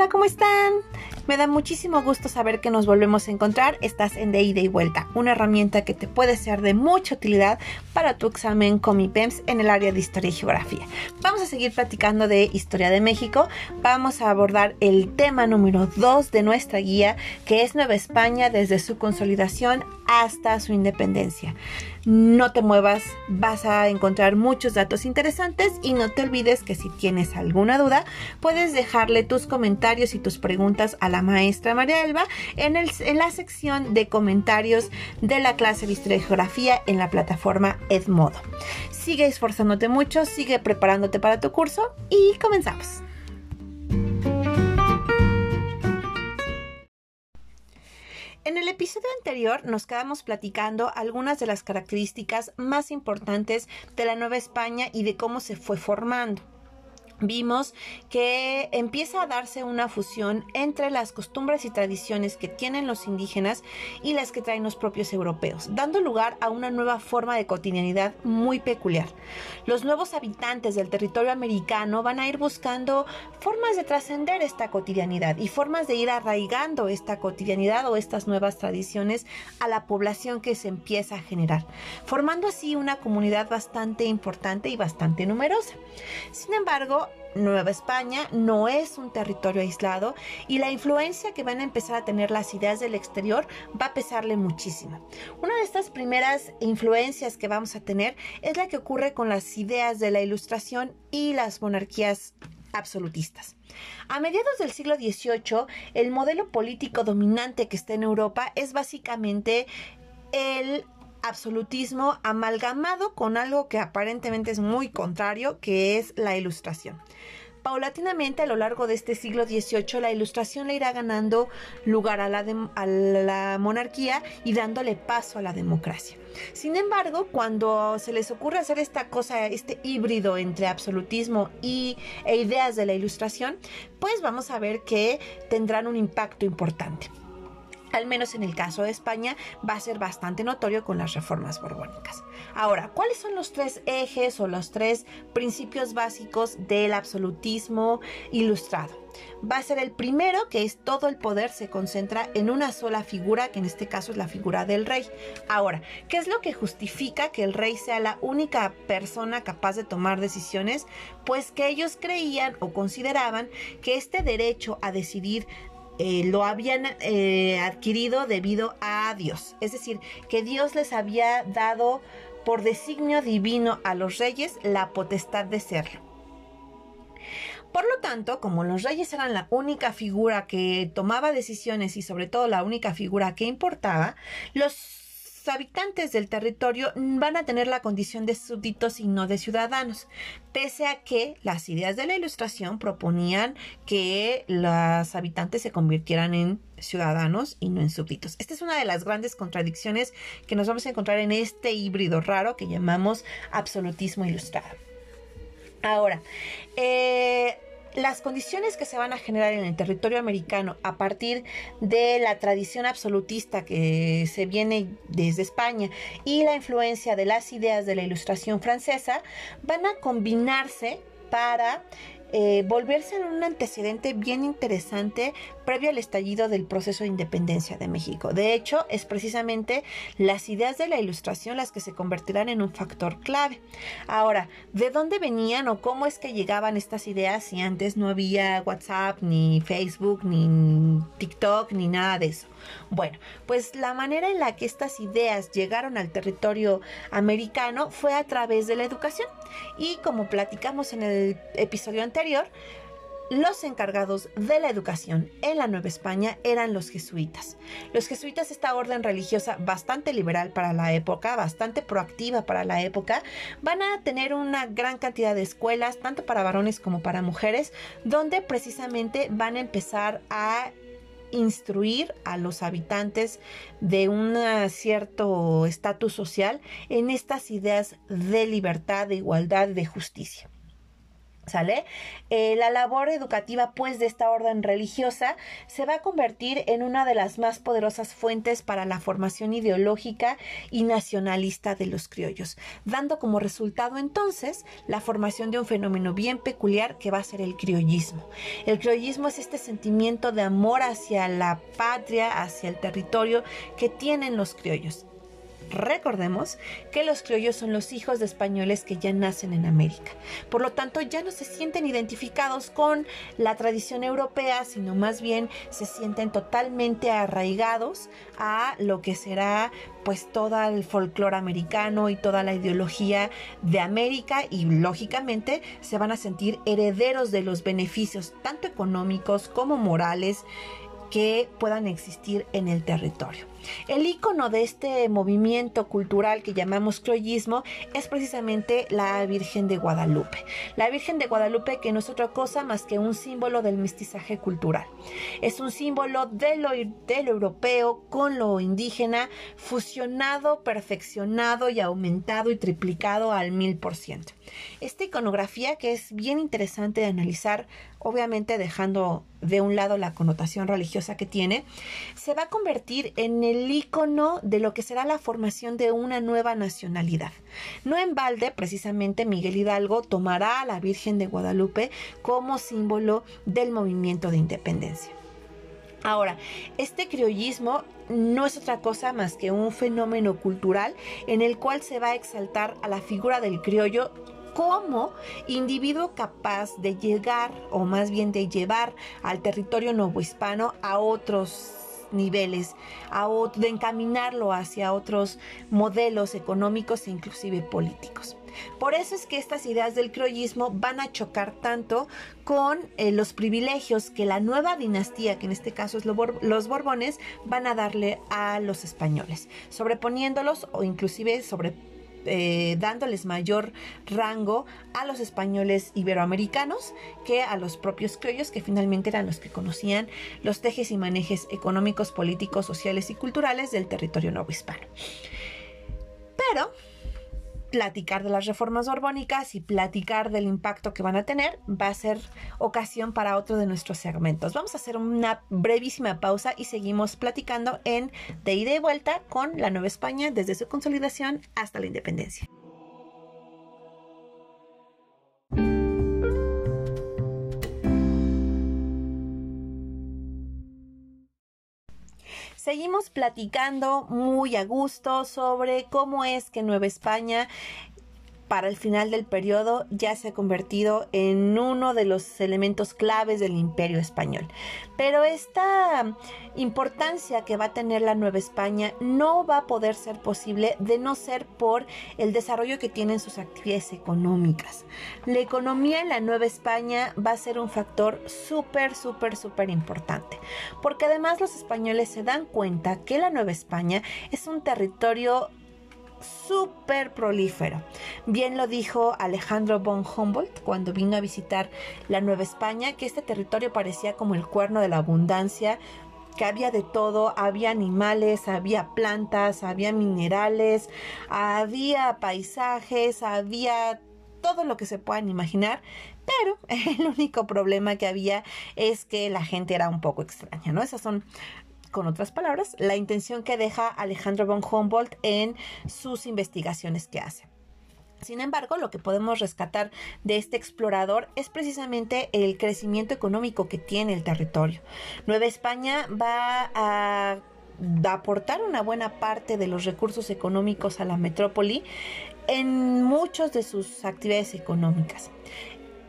Hola, ¿cómo están? Me da muchísimo gusto saber que nos volvemos a encontrar. Estás en de ida y vuelta, una herramienta que te puede ser de mucha utilidad para tu examen Comipems en el área de historia y geografía. Vamos a seguir platicando de historia de México. Vamos a abordar el tema número 2 de nuestra guía, que es Nueva España desde su consolidación hasta su independencia. No te muevas, vas a encontrar muchos datos interesantes y no te olvides que si tienes alguna duda, puedes dejarle tus comentarios y tus preguntas a la maestra María Elba en, la sección de comentarios de la clase de Historia y Geografía en la plataforma Edmodo. Sigue esforzándote mucho, sigue preparándote para tu curso y comenzamos. En el episodio anterior nos quedamos platicando algunas de las características más importantes de la Nueva España y de cómo se fue formando vimos que empieza a darse una fusión entre las costumbres y tradiciones que tienen los indígenas y las que traen los propios europeos, dando lugar a una nueva forma de cotidianidad muy peculiar. Los nuevos habitantes del territorio americano van a ir buscando formas de trascender esta cotidianidad y formas de ir arraigando esta cotidianidad o estas nuevas tradiciones a la población que se empieza a generar, formando así una comunidad bastante importante y bastante numerosa. Sin embargo, Nueva España no es un territorio aislado y la influencia que van a empezar a tener las ideas del exterior va a pesarle muchísimo. Una de estas primeras influencias que vamos a tener es la que ocurre con las ideas de la ilustración y las monarquías absolutistas. A mediados del siglo XVIII, el modelo político dominante que está en Europa es básicamente el absolutismo amalgamado con algo que aparentemente es muy contrario, que es la ilustración. Paulatinamente a lo largo de este siglo XVIII la ilustración le irá ganando lugar a la, monarquía y dándole paso a la democracia. Sin embargo, cuando se les ocurre hacer esta cosa, este híbrido entre absolutismo y, e ideas de la ilustración, pues vamos a ver que tendrán un impacto importante al menos en el caso de España, va a ser bastante notorio con las reformas borbónicas. Ahora, ¿cuáles son los tres ejes o los tres principios básicos del absolutismo ilustrado? Va a ser el primero, que es todo el poder se concentra en una sola figura, que en este caso es la figura del rey. Ahora, ¿qué es lo que justifica que el rey sea la única persona capaz de tomar decisiones? Pues que ellos creían o consideraban que este derecho a decidir eh, lo habían eh, adquirido debido a Dios. Es decir, que Dios les había dado por designio divino a los reyes la potestad de serlo. Por lo tanto, como los reyes eran la única figura que tomaba decisiones y sobre todo la única figura que importaba, los habitantes del territorio van a tener la condición de súbditos y no de ciudadanos, pese a que las ideas de la ilustración proponían que los habitantes se convirtieran en ciudadanos y no en súbditos. Esta es una de las grandes contradicciones que nos vamos a encontrar en este híbrido raro que llamamos absolutismo ilustrado. Ahora, eh, las condiciones que se van a generar en el territorio americano a partir de la tradición absolutista que se viene desde España y la influencia de las ideas de la ilustración francesa van a combinarse para eh, volverse en un antecedente bien interesante previo al estallido del proceso de independencia de México. De hecho, es precisamente las ideas de la ilustración las que se convertirán en un factor clave. Ahora, ¿de dónde venían o cómo es que llegaban estas ideas si antes no había WhatsApp, ni Facebook, ni TikTok, ni nada de eso? Bueno, pues la manera en la que estas ideas llegaron al territorio americano fue a través de la educación. Y como platicamos en el episodio anterior, los encargados de la educación en la Nueva España eran los jesuitas. Los jesuitas, esta orden religiosa bastante liberal para la época, bastante proactiva para la época, van a tener una gran cantidad de escuelas, tanto para varones como para mujeres, donde precisamente van a empezar a instruir a los habitantes de un cierto estatus social en estas ideas de libertad, de igualdad, de justicia. ¿Sale? Eh, la labor educativa, pues, de esta orden religiosa se va a convertir en una de las más poderosas fuentes para la formación ideológica y nacionalista de los criollos, dando como resultado entonces la formación de un fenómeno bien peculiar que va a ser el criollismo. El criollismo es este sentimiento de amor hacia la patria, hacia el territorio que tienen los criollos. Recordemos que los criollos son los hijos de españoles que ya nacen en América. Por lo tanto, ya no se sienten identificados con la tradición europea, sino más bien se sienten totalmente arraigados a lo que será pues todo el folclore americano y toda la ideología de América y lógicamente se van a sentir herederos de los beneficios tanto económicos como morales que puedan existir en el territorio. El icono de este movimiento cultural que llamamos croyismo es precisamente la Virgen de Guadalupe. La Virgen de Guadalupe que no es otra cosa más que un símbolo del mestizaje cultural. Es un símbolo de lo, de lo europeo con lo indígena fusionado, perfeccionado y aumentado y triplicado al mil por ciento. Esta iconografía que es bien interesante de analizar, obviamente dejando de un lado la connotación religiosa que tiene, se va a convertir en el icono de lo que será la formación de una nueva nacionalidad. No en balde, precisamente Miguel Hidalgo tomará a la Virgen de Guadalupe como símbolo del movimiento de independencia. Ahora, este criollismo no es otra cosa más que un fenómeno cultural en el cual se va a exaltar a la figura del criollo como individuo capaz de llegar o más bien de llevar al territorio novohispano a otros niveles, a de encaminarlo hacia otros modelos económicos e inclusive políticos. Por eso es que estas ideas del criollismo van a chocar tanto con eh, los privilegios que la nueva dinastía, que en este caso es los Borbones, van a darle a los españoles, sobreponiéndolos o inclusive sobre eh, dándoles mayor rango a los españoles iberoamericanos que a los propios criollos, que finalmente eran los que conocían los tejes y manejes económicos, políticos, sociales y culturales del territorio nuevo hispano. Pero platicar de las reformas borbónicas y platicar del impacto que van a tener va a ser ocasión para otro de nuestros segmentos. Vamos a hacer una brevísima pausa y seguimos platicando en De ida y vuelta con la Nueva España desde su consolidación hasta la independencia. Seguimos platicando muy a gusto sobre cómo es que Nueva España para el final del periodo ya se ha convertido en uno de los elementos claves del imperio español. Pero esta importancia que va a tener la Nueva España no va a poder ser posible de no ser por el desarrollo que tienen sus actividades económicas. La economía en la Nueva España va a ser un factor súper, súper, súper importante. Porque además los españoles se dan cuenta que la Nueva España es un territorio súper prolífero. Bien lo dijo Alejandro von Humboldt cuando vino a visitar la Nueva España, que este territorio parecía como el cuerno de la abundancia, que había de todo, había animales, había plantas, había minerales, había paisajes, había todo lo que se puedan imaginar, pero el único problema que había es que la gente era un poco extraña, ¿no? Esas son con otras palabras, la intención que deja Alejandro von Humboldt en sus investigaciones que hace. Sin embargo, lo que podemos rescatar de este explorador es precisamente el crecimiento económico que tiene el territorio. Nueva España va a aportar una buena parte de los recursos económicos a la metrópoli en muchas de sus actividades económicas.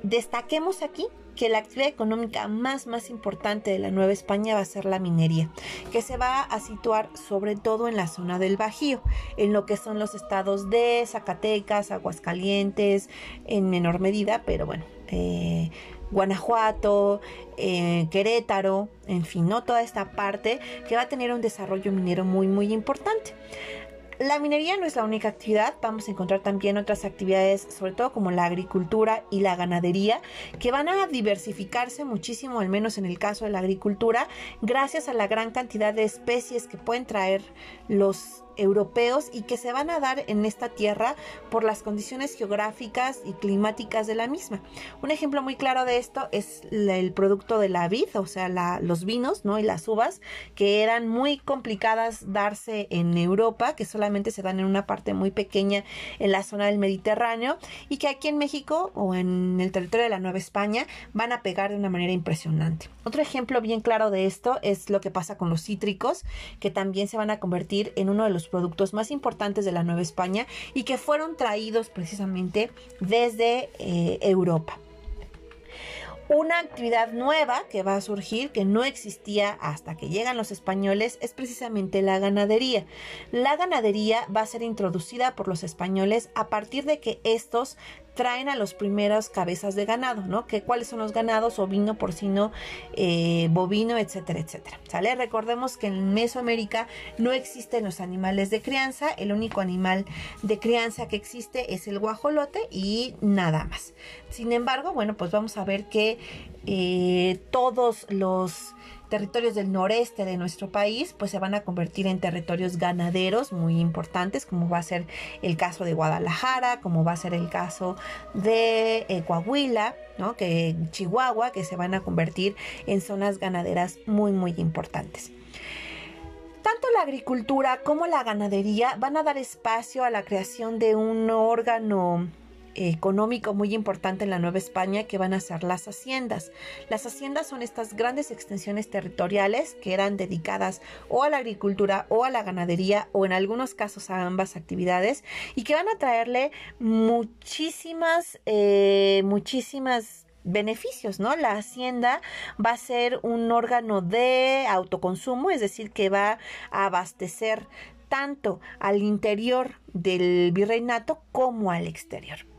Destaquemos aquí que la actividad económica más más importante de la Nueva España va a ser la minería, que se va a situar sobre todo en la zona del Bajío, en lo que son los estados de Zacatecas, Aguascalientes, en menor medida, pero bueno, eh, Guanajuato, eh, Querétaro, en fin, ¿no? toda esta parte que va a tener un desarrollo minero muy muy importante. La minería no es la única actividad, vamos a encontrar también otras actividades, sobre todo como la agricultura y la ganadería, que van a diversificarse muchísimo, al menos en el caso de la agricultura, gracias a la gran cantidad de especies que pueden traer los europeos y que se van a dar en esta tierra por las condiciones geográficas y climáticas de la misma. Un ejemplo muy claro de esto es el producto de la vid, o sea, los vinos ¿no? y las uvas, que eran muy complicadas darse en Europa, que solamente se dan en una parte muy pequeña en la zona del Mediterráneo y que aquí en México o en el territorio de la Nueva España van a pegar de una manera impresionante. Otro ejemplo bien claro de esto es lo que pasa con los cítricos, que también se van a convertir en uno de los productos más importantes de la Nueva España y que fueron traídos precisamente desde eh, Europa. Una actividad nueva que va a surgir, que no existía hasta que llegan los españoles, es precisamente la ganadería. La ganadería va a ser introducida por los españoles a partir de que estos traen a los primeros cabezas de ganado, ¿no? Que cuáles son los ganados, ovino, porcino, eh, bovino, etcétera, etcétera. ¿Sale? Recordemos que en Mesoamérica no existen los animales de crianza, el único animal de crianza que existe es el guajolote y nada más. Sin embargo, bueno, pues vamos a ver que todos los territorios del noreste de nuestro país pues se van a convertir en territorios ganaderos muy importantes como va a ser el caso de Guadalajara como va a ser el caso de eh, Coahuila ¿no? que Chihuahua que se van a convertir en zonas ganaderas muy muy importantes tanto la agricultura como la ganadería van a dar espacio a la creación de un órgano económico muy importante en la Nueva España que van a ser las haciendas. Las haciendas son estas grandes extensiones territoriales que eran dedicadas o a la agricultura o a la ganadería o en algunos casos a ambas actividades y que van a traerle muchísimas, eh, muchísimas beneficios, ¿no? La hacienda va a ser un órgano de autoconsumo, es decir, que va a abastecer tanto al interior del virreinato como al exterior.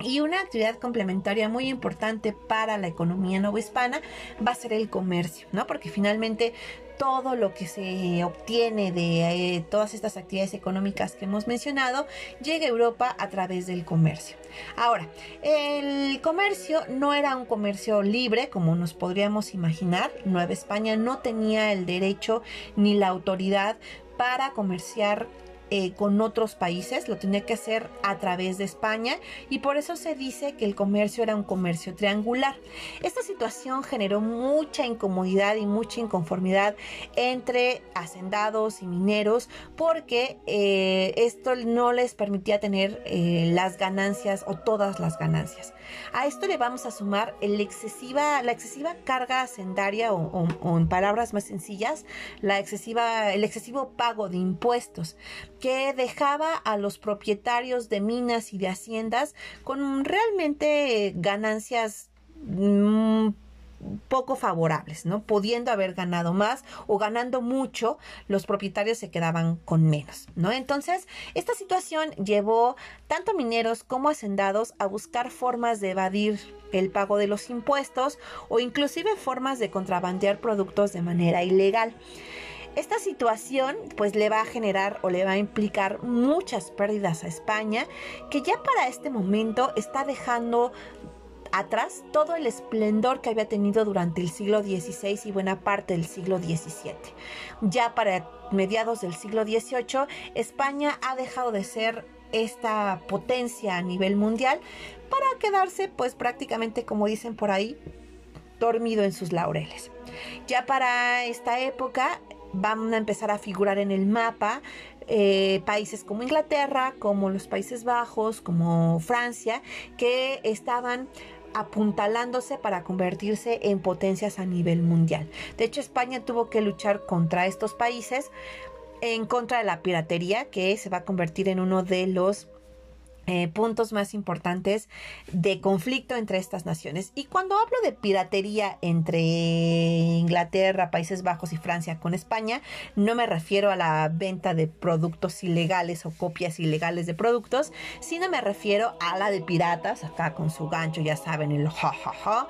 Y una actividad complementaria muy importante para la economía novohispana va a ser el comercio, ¿no? Porque finalmente todo lo que se obtiene de eh, todas estas actividades económicas que hemos mencionado llega a Europa a través del comercio. Ahora, el comercio no era un comercio libre como nos podríamos imaginar. Nueva España no tenía el derecho ni la autoridad para comerciar eh, con otros países, lo tenía que hacer a través de España y por eso se dice que el comercio era un comercio triangular. Esta situación generó mucha incomodidad y mucha inconformidad entre hacendados y mineros porque eh, esto no les permitía tener eh, las ganancias o todas las ganancias. A esto le vamos a sumar la excesiva carga hacendaria o, en palabras más sencillas, la excesiva, el excesivo pago de impuestos que dejaba a los propietarios de minas y de haciendas con realmente ganancias mm, poco favorables, ¿no? Pudiendo haber ganado más o ganando mucho, los propietarios se quedaban con menos, ¿no? Entonces, esta situación llevó tanto mineros como hacendados a buscar formas de evadir el pago de los impuestos o inclusive formas de contrabandear productos de manera ilegal. Esta situación pues le va a generar o le va a implicar muchas pérdidas a España que ya para este momento está dejando atrás todo el esplendor que había tenido durante el siglo XVI y buena parte del siglo XVII. Ya para mediados del siglo XVIII, España ha dejado de ser esta potencia a nivel mundial para quedarse pues prácticamente como dicen por ahí dormido en sus laureles. Ya para esta época van a empezar a figurar en el mapa eh, países como Inglaterra, como los Países Bajos, como Francia, que estaban apuntalándose para convertirse en potencias a nivel mundial. De hecho, España tuvo que luchar contra estos países en contra de la piratería, que se va a convertir en uno de los eh, puntos más importantes de conflicto entre estas naciones. Y cuando hablo de piratería entre Inglaterra, Países Bajos y Francia con España, no me refiero a la venta de productos ilegales o copias ilegales de productos, sino me refiero a la de piratas, acá con su gancho, ya saben, el jajaja.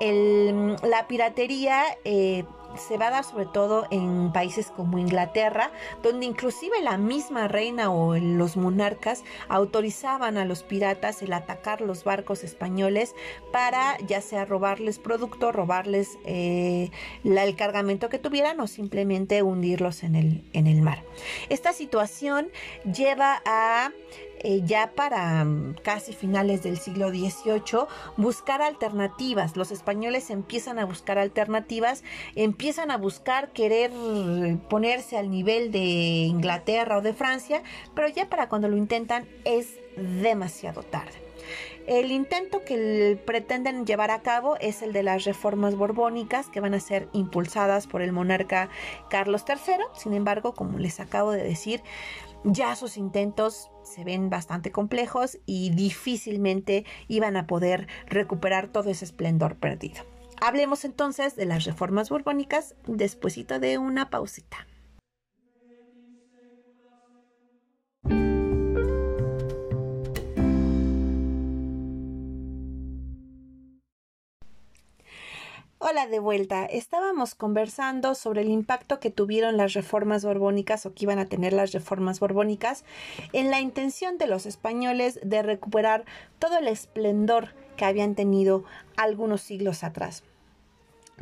la piratería eh, se va a dar sobre todo en países como Inglaterra, donde inclusive la misma reina o los monarcas autorizaban a los piratas el atacar los barcos españoles para ya sea robarles producto, robarles eh, el cargamento que tuvieran o simplemente hundirlos en el, en el mar. Esta situación lleva a eh, ya para mm, casi finales del siglo XVIII, buscar alternativas. Los españoles empiezan a buscar alternativas, empiezan a buscar querer ponerse al nivel de Inglaterra o de Francia, pero ya para cuando lo intentan es demasiado tarde. El intento que pretenden llevar a cabo es el de las reformas borbónicas que van a ser impulsadas por el monarca Carlos III. Sin embargo, como les acabo de decir, ya sus intentos se ven bastante complejos y difícilmente iban a poder recuperar todo ese esplendor perdido. Hablemos entonces de las reformas borbónicas despuesito de una pausita. Hola de vuelta. Estábamos conversando sobre el impacto que tuvieron las reformas borbónicas o que iban a tener las reformas borbónicas en la intención de los españoles de recuperar todo el esplendor que habían tenido algunos siglos atrás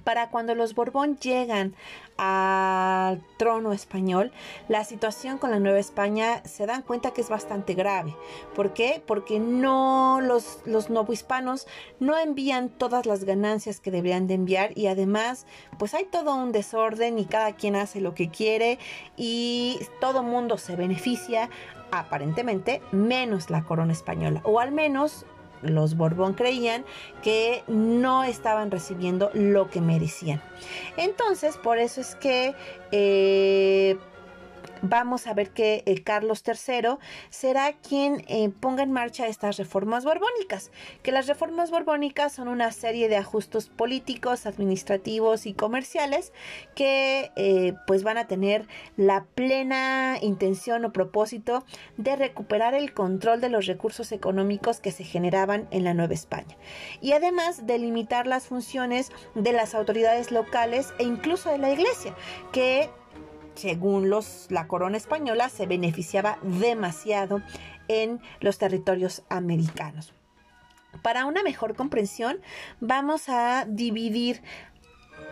para cuando los Borbón llegan al trono español, la situación con la Nueva España se dan cuenta que es bastante grave. ¿Por qué? Porque no los, los novohispanos no envían todas las ganancias que deberían de enviar y además pues hay todo un desorden y cada quien hace lo que quiere y todo mundo se beneficia aparentemente menos la corona española o al menos los Borbón creían que no estaban recibiendo lo que merecían. Entonces, por eso es que eh, vamos a ver que el Carlos III será quien eh, ponga en marcha estas reformas borbónicas, que las reformas borbónicas son una serie de ajustes políticos, administrativos y comerciales que eh, pues van a tener la plena intención o propósito de recuperar el control de los recursos económicos que se generaban en la Nueva España. Y además de limitar las funciones de las autoridades locales e incluso de la iglesia que según los, la corona española, se beneficiaba demasiado en los territorios americanos. Para una mejor comprensión, vamos a dividir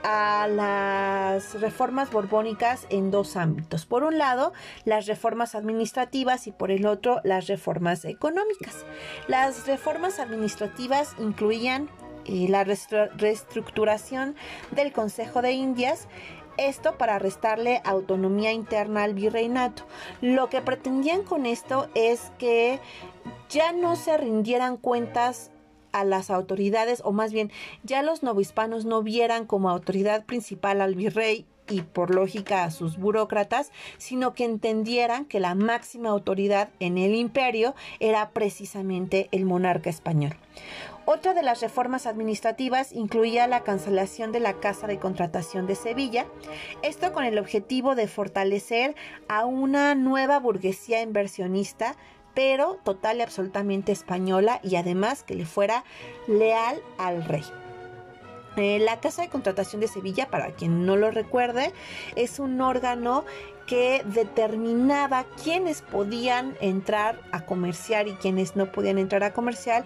a las reformas borbónicas en dos ámbitos. Por un lado, las reformas administrativas y por el otro, las reformas económicas. Las reformas administrativas incluían eh, la reestructuración del Consejo de Indias, esto para restarle autonomía interna al virreinato. Lo que pretendían con esto es que ya no se rindieran cuentas a las autoridades, o más bien ya los novohispanos no vieran como autoridad principal al virrey y por lógica a sus burócratas, sino que entendieran que la máxima autoridad en el imperio era precisamente el monarca español. Otra de las reformas administrativas incluía la cancelación de la Casa de Contratación de Sevilla, esto con el objetivo de fortalecer a una nueva burguesía inversionista, pero total y absolutamente española y además que le fuera leal al rey. Eh, la Casa de Contratación de Sevilla, para quien no lo recuerde, es un órgano que determinaba quiénes podían entrar a comerciar y quiénes no podían entrar a comerciar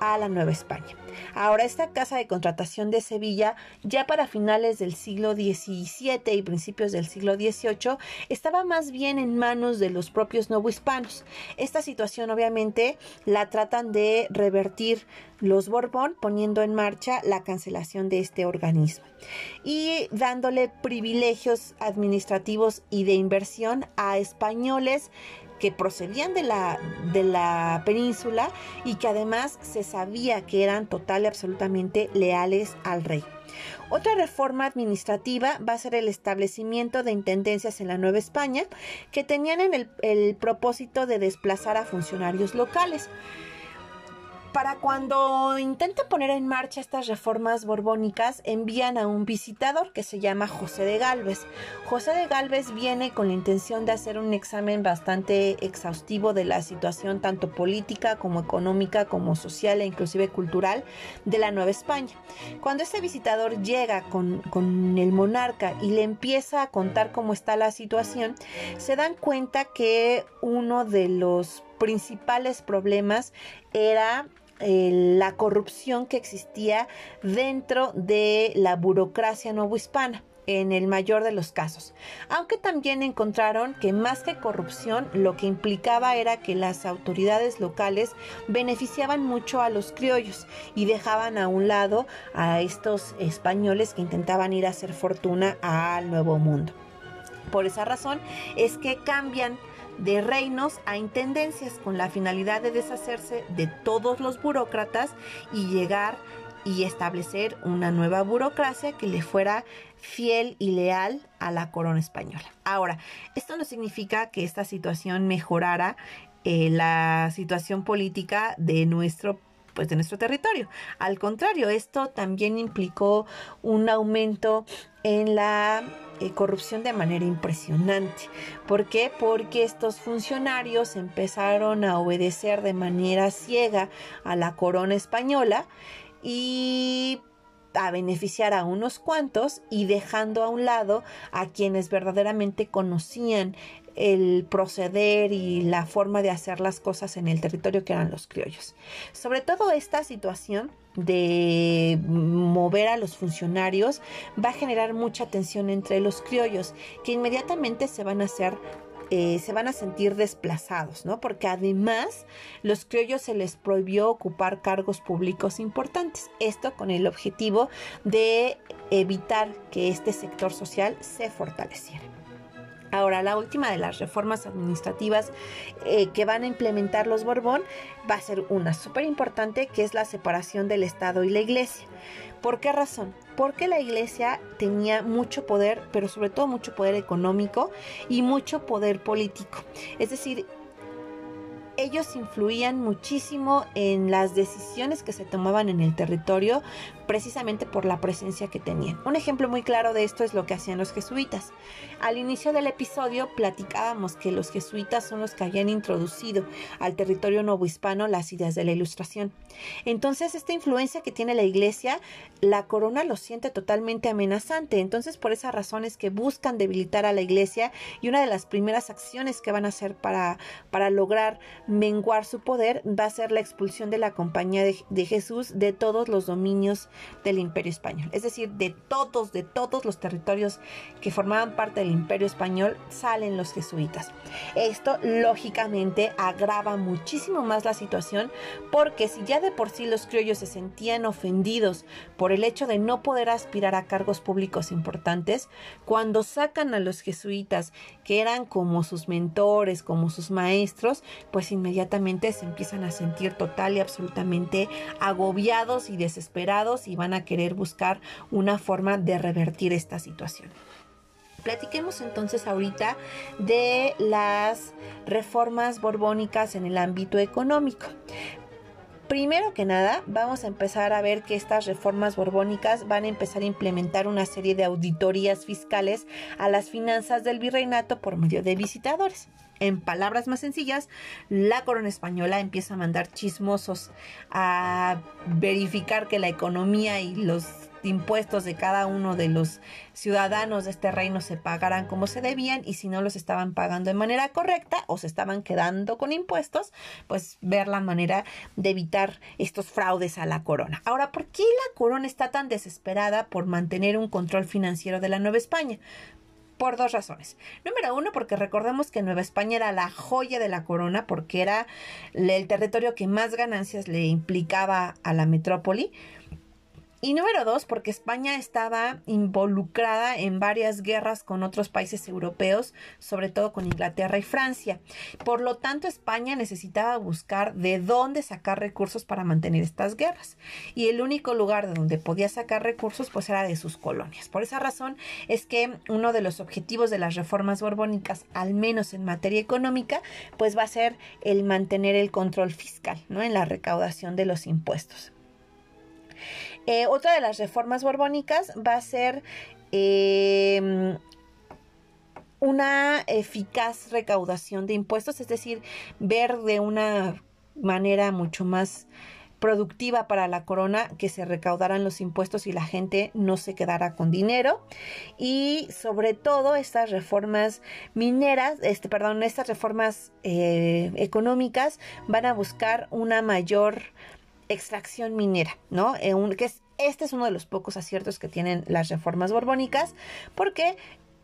a la Nueva España. Ahora, esta casa de contratación de Sevilla, ya para finales del siglo XVII y principios del siglo XVIII, estaba más bien en manos de los propios novohispanos. Esta situación, obviamente, la tratan de revertir los Borbón, poniendo en marcha la cancelación de este organismo y dándole privilegios administrativos y de inversión a españoles que procedían de la, de la península y que además se sabía que eran total y absolutamente leales al rey. Otra reforma administrativa va a ser el establecimiento de intendencias en la Nueva España que tenían el, el propósito de desplazar a funcionarios locales. Para cuando intenta poner en marcha estas reformas borbónicas, envían a un visitador que se llama José de Galvez. José de Galvez viene con la intención de hacer un examen bastante exhaustivo de la situación tanto política como económica como social e inclusive cultural de la Nueva España. Cuando este visitador llega con, con el monarca y le empieza a contar cómo está la situación, se dan cuenta que uno de los principales problemas era eh, la corrupción que existía dentro de la burocracia novohispana en el mayor de los casos. Aunque también encontraron que más que corrupción, lo que implicaba era que las autoridades locales beneficiaban mucho a los criollos y dejaban a un lado a estos españoles que intentaban ir a hacer fortuna al Nuevo Mundo. Por esa razón es que cambian de reinos a intendencias con la finalidad de deshacerse de todos los burócratas y llegar y establecer una nueva burocracia que le fuera fiel y leal a la corona española. Ahora, esto no significa que esta situación mejorara eh, la situación política de nuestro pues de nuestro territorio. Al contrario, esto también implicó un aumento en la eh, corrupción de manera impresionante. ¿Por qué? Porque estos funcionarios empezaron a obedecer de manera ciega a la corona española y a beneficiar a unos cuantos y dejando a un lado a quienes verdaderamente conocían el proceder y la forma de hacer las cosas en el territorio que eran los criollos. Sobre todo esta situación de mover a los funcionarios va a generar mucha tensión entre los criollos que inmediatamente se van a hacer eh, se van a sentir desplazados, ¿no? Porque además los criollos se les prohibió ocupar cargos públicos importantes. Esto con el objetivo de evitar que este sector social se fortaleciera. Ahora, la última de las reformas administrativas eh, que van a implementar los Borbón va a ser una súper importante, que es la separación del Estado y la Iglesia. ¿Por qué razón? Porque la Iglesia tenía mucho poder, pero sobre todo mucho poder económico y mucho poder político. Es decir, ellos influían muchísimo en las decisiones que se tomaban en el territorio precisamente por la presencia que tenían. Un ejemplo muy claro de esto es lo que hacían los jesuitas. Al inicio del episodio platicábamos que los jesuitas son los que habían introducido al territorio novohispano las ideas de la ilustración. Entonces, esta influencia que tiene la iglesia, la corona lo siente totalmente amenazante. Entonces, por esa razón es que buscan debilitar a la iglesia y una de las primeras acciones que van a hacer para, para lograr menguar su poder va a ser la expulsión de la compañía de, de Jesús de todos los dominios del imperio español. Es decir, de todos, de todos los territorios que formaban parte del imperio español salen los jesuitas. Esto lógicamente agrava muchísimo más la situación porque si ya de por sí los criollos se sentían ofendidos por el hecho de no poder aspirar a cargos públicos importantes, cuando sacan a los jesuitas que eran como sus mentores, como sus maestros, pues inmediatamente se empiezan a sentir total y absolutamente agobiados y desesperados y van a querer buscar una forma de revertir esta situación. Platiquemos entonces ahorita de las reformas borbónicas en el ámbito económico. Primero que nada, vamos a empezar a ver que estas reformas borbónicas van a empezar a implementar una serie de auditorías fiscales a las finanzas del virreinato por medio de visitadores. En palabras más sencillas, la corona española empieza a mandar chismosos a verificar que la economía y los impuestos de cada uno de los ciudadanos de este reino se pagaran como se debían y si no los estaban pagando de manera correcta o se estaban quedando con impuestos, pues ver la manera de evitar estos fraudes a la corona. Ahora, ¿por qué la corona está tan desesperada por mantener un control financiero de la Nueva España? Por dos razones. Número uno, porque recordemos que Nueva España era la joya de la corona, porque era el territorio que más ganancias le implicaba a la metrópoli. Y número dos, porque España estaba involucrada en varias guerras con otros países europeos, sobre todo con Inglaterra y Francia. Por lo tanto, España necesitaba buscar de dónde sacar recursos para mantener estas guerras. Y el único lugar de donde podía sacar recursos, pues era de sus colonias. Por esa razón es que uno de los objetivos de las reformas borbónicas, al menos en materia económica, pues va a ser el mantener el control fiscal, ¿no? En la recaudación de los impuestos. Eh, otra de las reformas borbónicas va a ser em, una eficaz recaudación de impuestos, es decir, ver de una manera mucho más productiva para la corona que se recaudaran los impuestos y la gente no se quedara con dinero. Y sobre todo estas reformas mineras este perdón estas reformas eh, económicas van a buscar una mayor extracción minera, ¿no? Eh, que es, este es uno de los pocos aciertos que tienen las reformas borbónicas, porque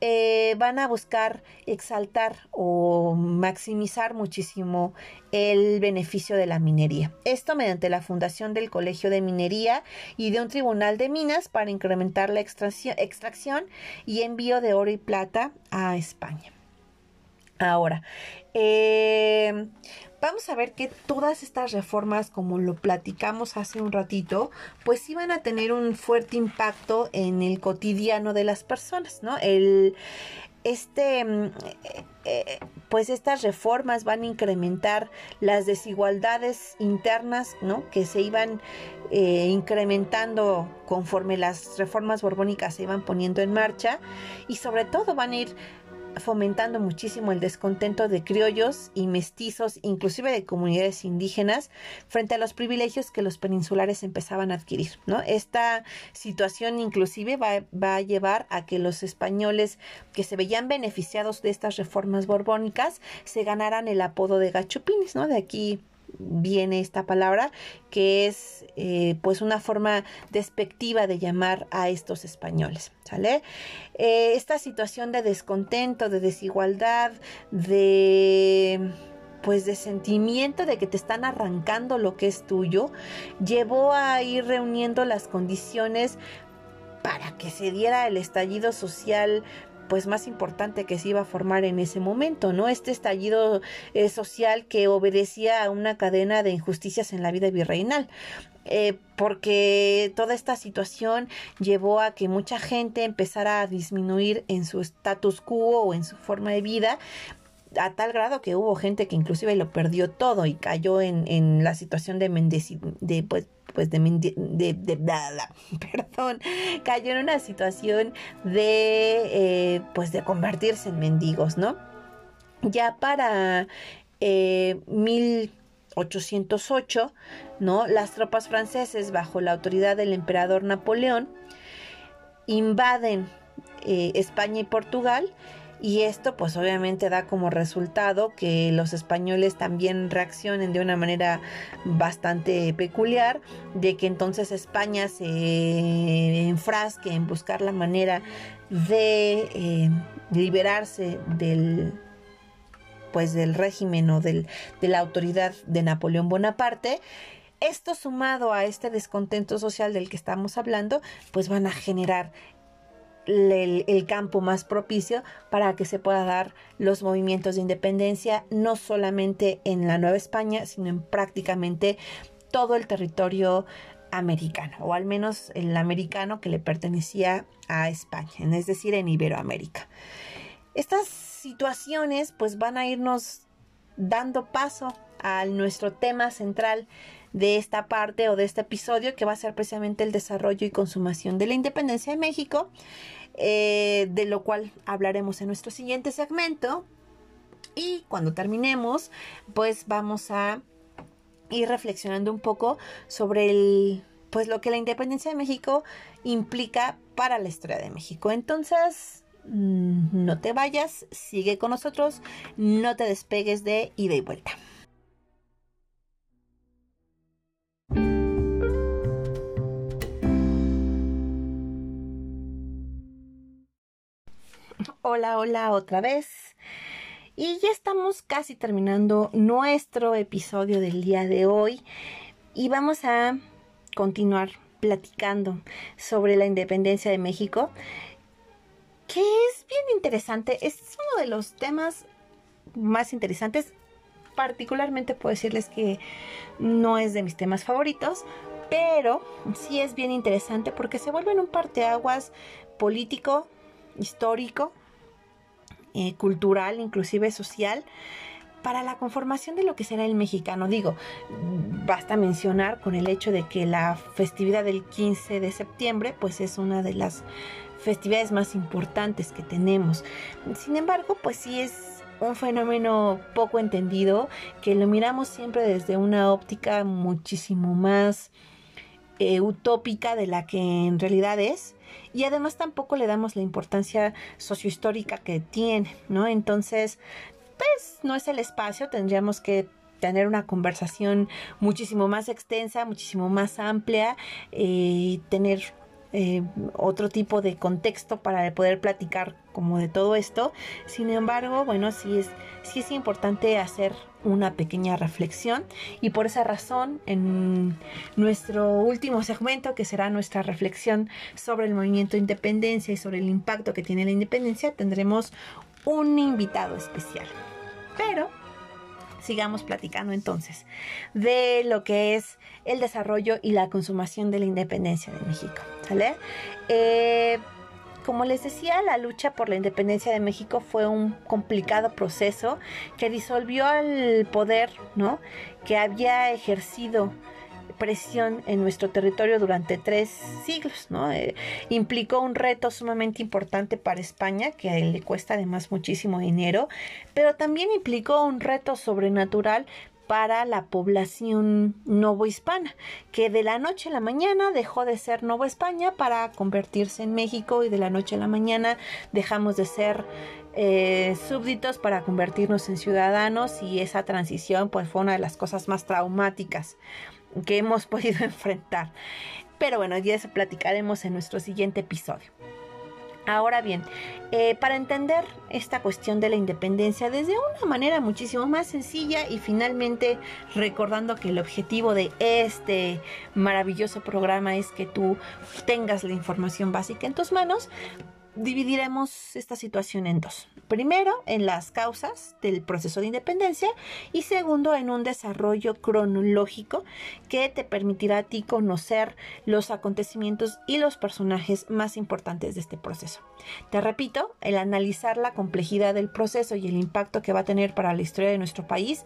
eh, van a buscar exaltar o maximizar muchísimo el beneficio de la minería. Esto mediante la fundación del Colegio de Minería y de un tribunal de minas para incrementar la extracción y envío de oro y plata a España. Ahora, eh, vamos a ver que todas estas reformas, como lo platicamos hace un ratito, pues iban a tener un fuerte impacto en el cotidiano de las personas, ¿no? El, este, mm, eh, eh, pues estas reformas van a incrementar las desigualdades internas, ¿no? Que se iban eh, incrementando conforme las reformas borbónicas se iban poniendo en marcha y sobre todo van a ir fomentando muchísimo el descontento de criollos y mestizos, inclusive de comunidades indígenas, frente a los privilegios que los peninsulares empezaban a adquirir. ¿no? Esta situación inclusive va, a llevar a que los españoles que se veían beneficiados de estas reformas borbónicas se ganaran el apodo de gachupines, ¿no? De aquí viene esta palabra, que es eh, pues una forma despectiva de llamar a estos españoles. ¿Sale? Eh, esta situación de descontento, de desigualdad, de pues de sentimiento de que te están arrancando lo que es tuyo, llevó a ir reuniendo las condiciones para que se diera el estallido social pues más importante que se iba a formar en ese momento, ¿no? Este estallido eh, social que obedecía a una cadena de injusticias en la vida virreinal. Eh, porque toda esta situación llevó a que mucha gente empezara a disminuir en su status quo o en su forma de vida a tal grado que hubo gente que inclusive lo perdió todo y cayó en, en la situación de, de pues, pues de, de, de, perdón, cayó en una situación de, eh, pues de convertirse en mendigos, ¿no? Ya para eh, 1808, ¿no? Las tropas franceses, bajo la autoridad del emperador Napoleón, invaden eh, España y Portugal y esto pues obviamente da como resultado que los españoles también reaccionen de una manera bastante peculiar, de que entonces España se enfrasque en buscar la manera de eh, liberarse del pues del régimen o del, de la autoridad de Napoleón Bonaparte. Esto sumado a este descontento social del que estamos hablando, pues van a generar el, campo más propicio para que se pueda dar los movimientos de independencia, no solamente en la Nueva España, sino en prácticamente todo el territorio americano, o al menos el americano que le pertenecía a España, es decir, en Iberoamérica. Estas situaciones pues van a irnos dando paso a nuestro tema central de esta parte o de este episodio que va a ser precisamente el desarrollo y consumación de la independencia de México, eh, de lo cual hablaremos en nuestro siguiente segmento. Y cuando terminemos, pues vamos a ir reflexionando un poco sobre el, pues lo que la independencia de México implica para la historia de México. Entonces, mm, no te vayas, sigue con nosotros, no te despegues de ida y vuelta. Hola, hola otra vez. Y ya estamos casi terminando nuestro episodio del día de hoy y vamos a continuar platicando sobre la independencia de México, que es bien interesante, es uno de los temas más interesantes, particularmente puedo decirles que no es de mis temas favoritos, pero sí es bien interesante porque se vuelve en un parteaguas político, histórico, eh, cultural, inclusive social, para la conformación de lo que será el mexicano. Digo, basta mencionar con el hecho de que la festividad del 15 de septiembre, pues es una de las festividades más importantes que tenemos. Sin embargo, pues sí es un fenómeno poco entendido que lo miramos siempre desde una óptica muchísimo más eh, utópica de la que en realidad es y además tampoco le damos la importancia sociohistórica que tiene, ¿no? Entonces, pues no es el espacio, tendríamos que tener una conversación muchísimo más extensa, muchísimo más amplia, y eh, tener eh, otro tipo de contexto para poder platicar como de todo esto. Sin embargo, bueno, sí es, sí es importante hacer una pequeña reflexión y por esa razón en nuestro último segmento que será nuestra reflexión sobre el movimiento de independencia y sobre el impacto que tiene la independencia tendremos un invitado especial. Pero sigamos platicando entonces de lo que es el desarrollo y la consumación de la independencia de México. ¿Sale? Eh, como les decía, la lucha por la independencia de México fue un complicado proceso que disolvió al poder, ¿no? Que había ejercido presión en nuestro territorio durante tres siglos, ¿no? Eh, implicó un reto sumamente importante para España, que le cuesta además muchísimo dinero, pero también implicó un reto sobrenatural para la población novohispana, que de la noche a la mañana dejó de ser Nueva España para convertirse en México y de la noche a la mañana dejamos de ser eh, súbditos para convertirnos en ciudadanos y esa transición pues fue una de las cosas más traumáticas que hemos podido enfrentar. Pero bueno, ya eso platicaremos en nuestro siguiente episodio. Ahora bien, eh, para entender esta cuestión de la independencia desde una manera muchísimo más sencilla y finalmente recordando que el objetivo de este maravilloso programa es que tú tengas la información básica en tus manos, dividiremos esta situación en dos. Primero, en las causas del proceso de independencia y segundo, en un desarrollo cronológico que te permitirá a ti conocer los acontecimientos y los personajes más importantes de este proceso. Te repito, el analizar la complejidad del proceso y el impacto que va a tener para la historia de nuestro país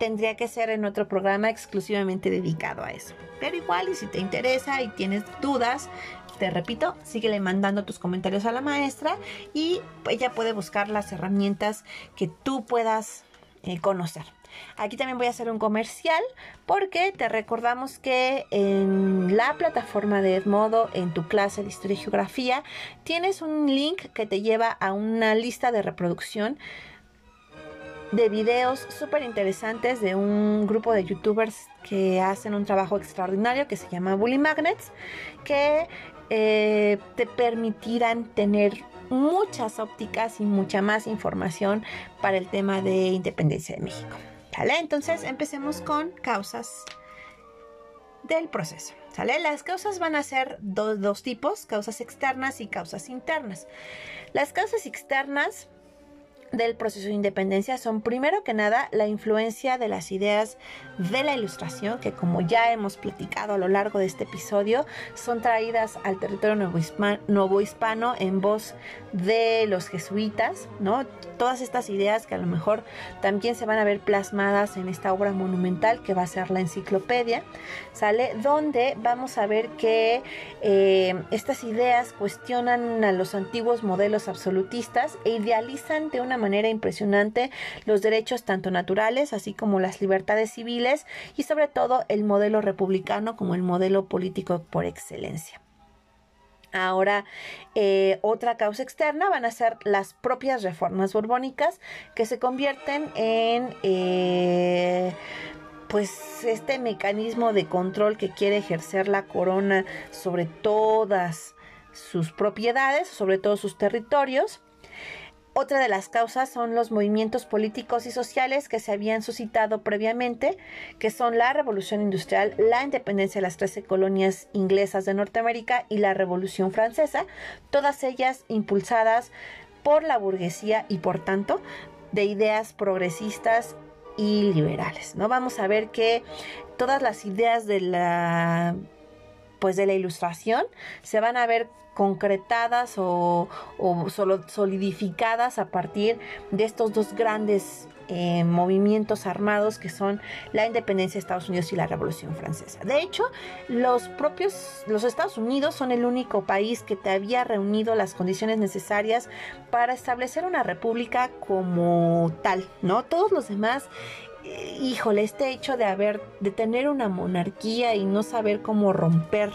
tendría que ser en otro programa exclusivamente dedicado a eso. Pero igual, y si te interesa y tienes dudas, te repito, síguele mandando tus comentarios a la maestra y ella puede buscar las herramientas que tú puedas eh, conocer. Aquí también voy a hacer un comercial porque te recordamos que en la plataforma de Edmodo, en tu clase de Historia y Geografía, tienes un link que te lleva a una lista de reproducción de videos súper interesantes de un grupo de youtubers que hacen un trabajo extraordinario que se llama Bully Magnets, que eh, te permitirán tener muchas ópticas y mucha más información para el tema de independencia de México. ¿Vale? Entonces empecemos con causas del proceso. ¿Sale? Las causas van a ser dos tipos, causas externas y causas internas. Las causas externas del proceso de independencia son primero que nada la influencia de las ideas de la ilustración que como ya hemos platicado a lo largo de este episodio son traídas al territorio nuevo hispano en voz de los jesuitas, ¿no? Todas estas ideas que a lo mejor también se van a ver plasmadas en esta obra monumental que va a ser la enciclopedia, ¿sale? Donde vamos a ver que eh, estas ideas cuestionan a los antiguos modelos absolutistas e idealizan de una manera impresionante los derechos tanto naturales así como las libertades civiles y sobre todo el modelo republicano como el modelo político por excelencia. Ahora, eh, otra causa externa van a ser las propias reformas borbónicas que se convierten en eh, pues este mecanismo de control que quiere ejercer la corona sobre todas sus propiedades, sobre todos sus territorios Otra de las causas son los movimientos políticos y sociales que se habían suscitado previamente, que son la Revolución Industrial, la independencia de las 13 colonias inglesas de Norteamérica y la Revolución Francesa, todas ellas impulsadas por la burguesía y por tanto de ideas progresistas y liberales. ¿no? Vamos a ver que todas las ideas de la pues de la ilustración se van a ver concretadas o, solo solidificadas a partir de estos dos grandes eh, movimientos armados que son la independencia de Estados Unidos y la Revolución Francesa. De hecho, los propios, los Estados Unidos son el único país que te había reunido las condiciones necesarias para establecer una república como tal, ¿no? Todos los demás eh, híjole, este hecho de haber, de tener una monarquía y no saber cómo romper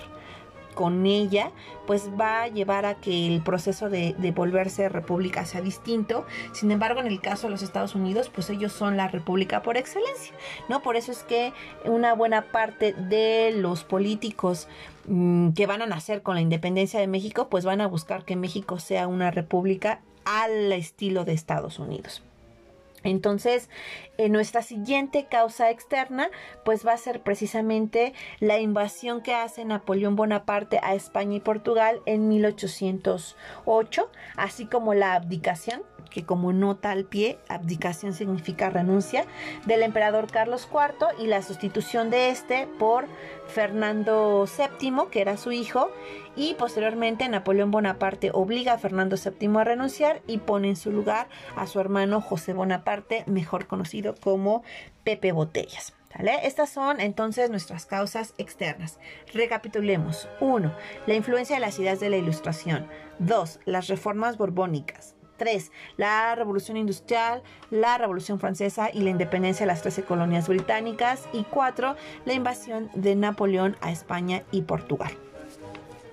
con ella, pues va a llevar a que el proceso de, volverse república sea distinto. Sin embargo, en el caso de los Estados Unidos, pues ellos son la república por excelencia, ¿no? Por eso es que una buena parte de los políticos mm, que van a nacer con la independencia de México, pues van a buscar que México sea una república al estilo de Estados Unidos. Entonces, en nuestra siguiente causa externa, pues va a ser precisamente la invasión que hace Napoleón Bonaparte a España y Portugal en 1808, así como la abdicación que como nota al pie, abdicación significa renuncia, del emperador Carlos IV y la sustitución de este por Fernando VII, que era su hijo, y posteriormente Napoleón Bonaparte obliga a Fernando VII a renunciar y pone en su lugar a su hermano José Bonaparte, mejor conocido como Pepe Botellas. Estas son entonces nuestras causas externas. Recapitulemos. 1. La influencia de las ideas de la Ilustración. 2. Las reformas borbónicas. 3. La Revolución Industrial, la Revolución Francesa y la independencia de las 13 colonias británicas. Y 4. La invasión de Napoleón a España y Portugal.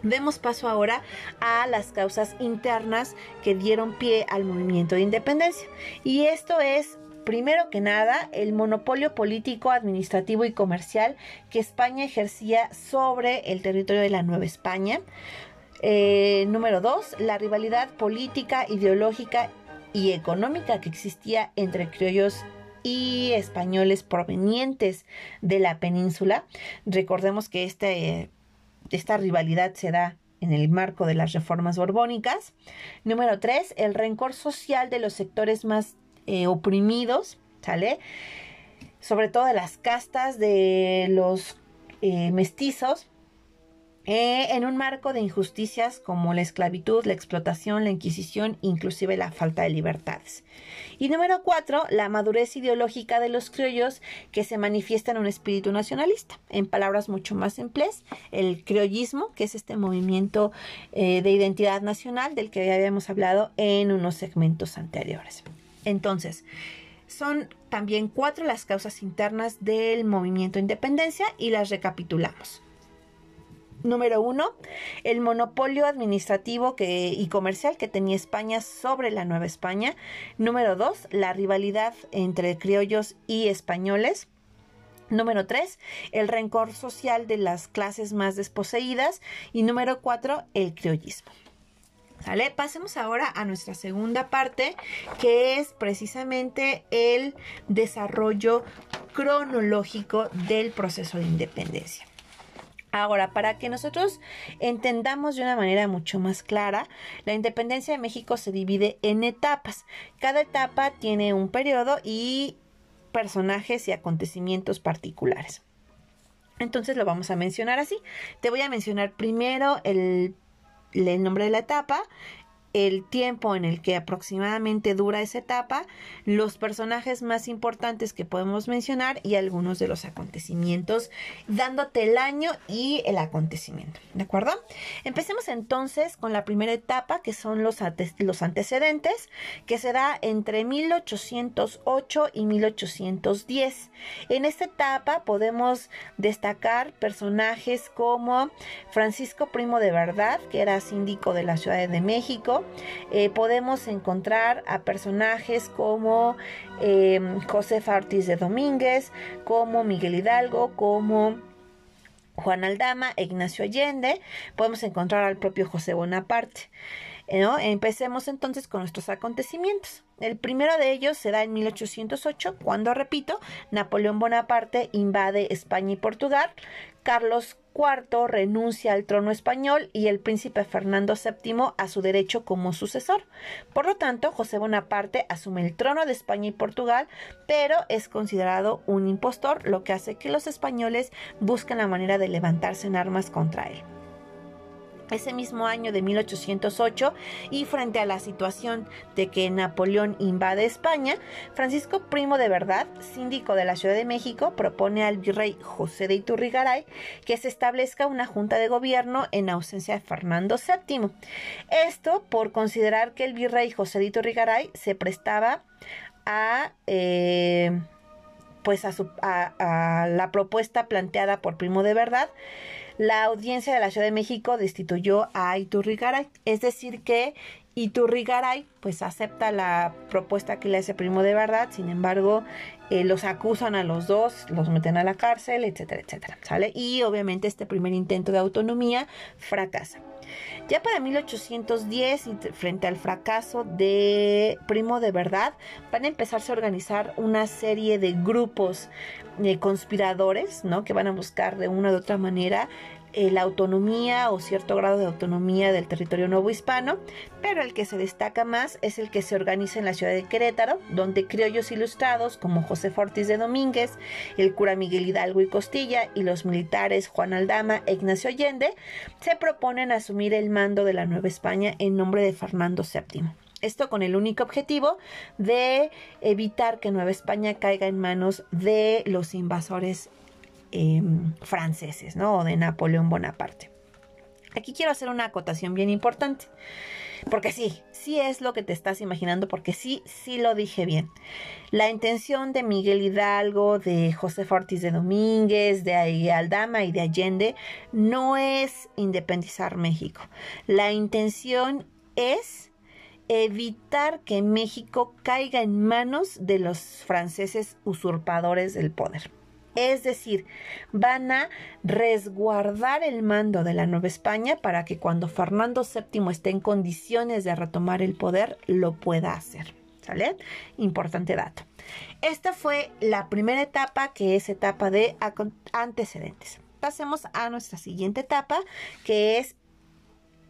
Demos paso ahora a las causas internas que dieron pie al movimiento de independencia. Y esto es Primero que nada, el monopolio político, administrativo y comercial que España ejercía sobre el territorio de la Nueva España. Eh, número dos, la rivalidad política, ideológica y económica que existía entre criollos y españoles provenientes de la península. Recordemos que este, esta rivalidad se da en el marco de las reformas borbónicas. Número tres, el rencor social de los sectores más eh, oprimidos. Sobre todo de las castas de los eh, mestizos eh, en un marco de injusticias como la esclavitud, la explotación, la inquisición, inclusive la falta de libertades. Y número cuatro, la madurez ideológica de los criollos que se manifiesta en un espíritu nacionalista. En palabras mucho más simples, el criollismo, que es este movimiento eh, de identidad nacional del que ya habíamos hablado en unos segmentos anteriores. Entonces, son también cuatro las causas internas del movimiento de independencia y las recapitulamos. Número uno, el monopolio administrativo y comercial que tenía España sobre la Nueva España. Número dos, la rivalidad entre criollos y españoles. Número tres, el rencor social de las clases más desposeídas. Y número cuatro, el criollismo. ¿Sale? Pasemos ahora a nuestra segunda parte, que es precisamente el desarrollo cronológico del proceso de independencia. Ahora, para que nosotros entendamos de una manera mucho más clara, la independencia de México se divide en etapas. Cada etapa tiene un periodo y personajes y acontecimientos particulares. Entonces lo vamos a mencionar así. Te voy a mencionar primero el, el nombre de la etapa, el tiempo en el que aproximadamente dura esa etapa, los personajes más importantes que podemos mencionar y algunos de los acontecimientos, dándote el año y el acontecimiento. ¿De acuerdo? Empecemos entonces con la primera etapa, que son los, los antecedentes, que se da entre 1808 y 1810. En esta etapa podemos destacar personajes como Francisco Primo de Verdad, que era síndico de la Ciudad de México, eh, podemos encontrar a personajes como eh, José Fartis de Domínguez, como Miguel Hidalgo, como Juan Aldama, Ignacio Allende, podemos encontrar al propio José Bonaparte. Empecemos entonces con nuestros acontecimientos. El primero de ellos se da en 1808, cuando, repito, Napoleón Bonaparte invade España y Portugal, Carlos IV renuncia al trono español y el príncipe Fernando VII a su derecho como sucesor. Por lo tanto, José Bonaparte asume el trono de España y Portugal, pero es considerado un impostor, lo que hace que los españoles busquen la manera de levantarse en armas contra él ese mismo año de 1808 y frente a la situación de que Napoleón invade España, Francisco Primo de Verdad, síndico de la Ciudad de México, propone al virrey José de Iturrigaray que se establezca una junta de gobierno en ausencia de Fernando VII. Esto por considerar que el virrey José de Iturrigaray se prestaba a... Eh, pues a, a la propuesta planteada por Primo de Verdad la audiencia de la Ciudad de México destituyó a Iturrigaray, es decir que Iturrigaray pues acepta la propuesta que le hace Primo de Verdad, sin embargo eh, los acusan a los dos, los meten a la cárcel, etcétera, etcétera, ¿sale? Y obviamente este primer intento de autonomía fracasa. Ya para 1810, frente al fracaso de Primo de Verdad, van a empezarse a organizar una serie de grupos de conspiradores, ¿no? Que van a buscar de una u otra manera eh, la autonomía o cierto grado de autonomía del territorio nuevo hispano, pero el que se destaca más es el que se organiza en la ciudad de Querétaro, donde criollos ilustrados como José Fortis de Domínguez, el cura Miguel Hidalgo y Costilla y los militares Juan Aldama e Ignacio Allende se proponen asumir el mando de la Nueva España en nombre de Fernando VII. Esto con el único objetivo de evitar que Nueva España caiga en manos de los invasores Em, franceses, ¿no? O de Napoleón Bonaparte. Aquí quiero hacer una acotación bien importante. Porque sí, sí es lo que te estás imaginando, porque sí, sí lo dije bien. La intención de Miguel Hidalgo, de José Fortis de Domínguez, de Aldama y de Allende no es independizar México. La intención es evitar que México caiga en manos de los franceses usurpadores del poder. Es decir, van a resguardar el mando de la Nueva España para que cuando Fernando VII esté en condiciones de retomar el poder, lo pueda hacer. ¿Sale? Importante dato. Esta fue la primera etapa, que es etapa de antecedentes. Pasemos a nuestra siguiente etapa, que es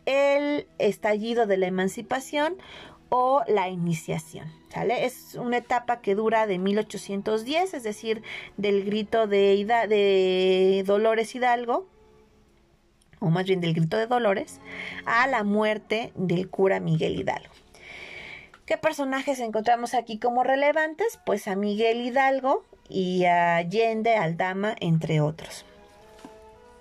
el estallido de la emancipación o la iniciación. ¿sale? Es una etapa que dura de 1810, es decir, del grito de, de Dolores Hidalgo, o más bien del grito de Dolores, a la muerte del cura Miguel Hidalgo. ¿Qué personajes encontramos aquí como relevantes? Pues a Miguel Hidalgo y a Allende, Aldama, entre otros.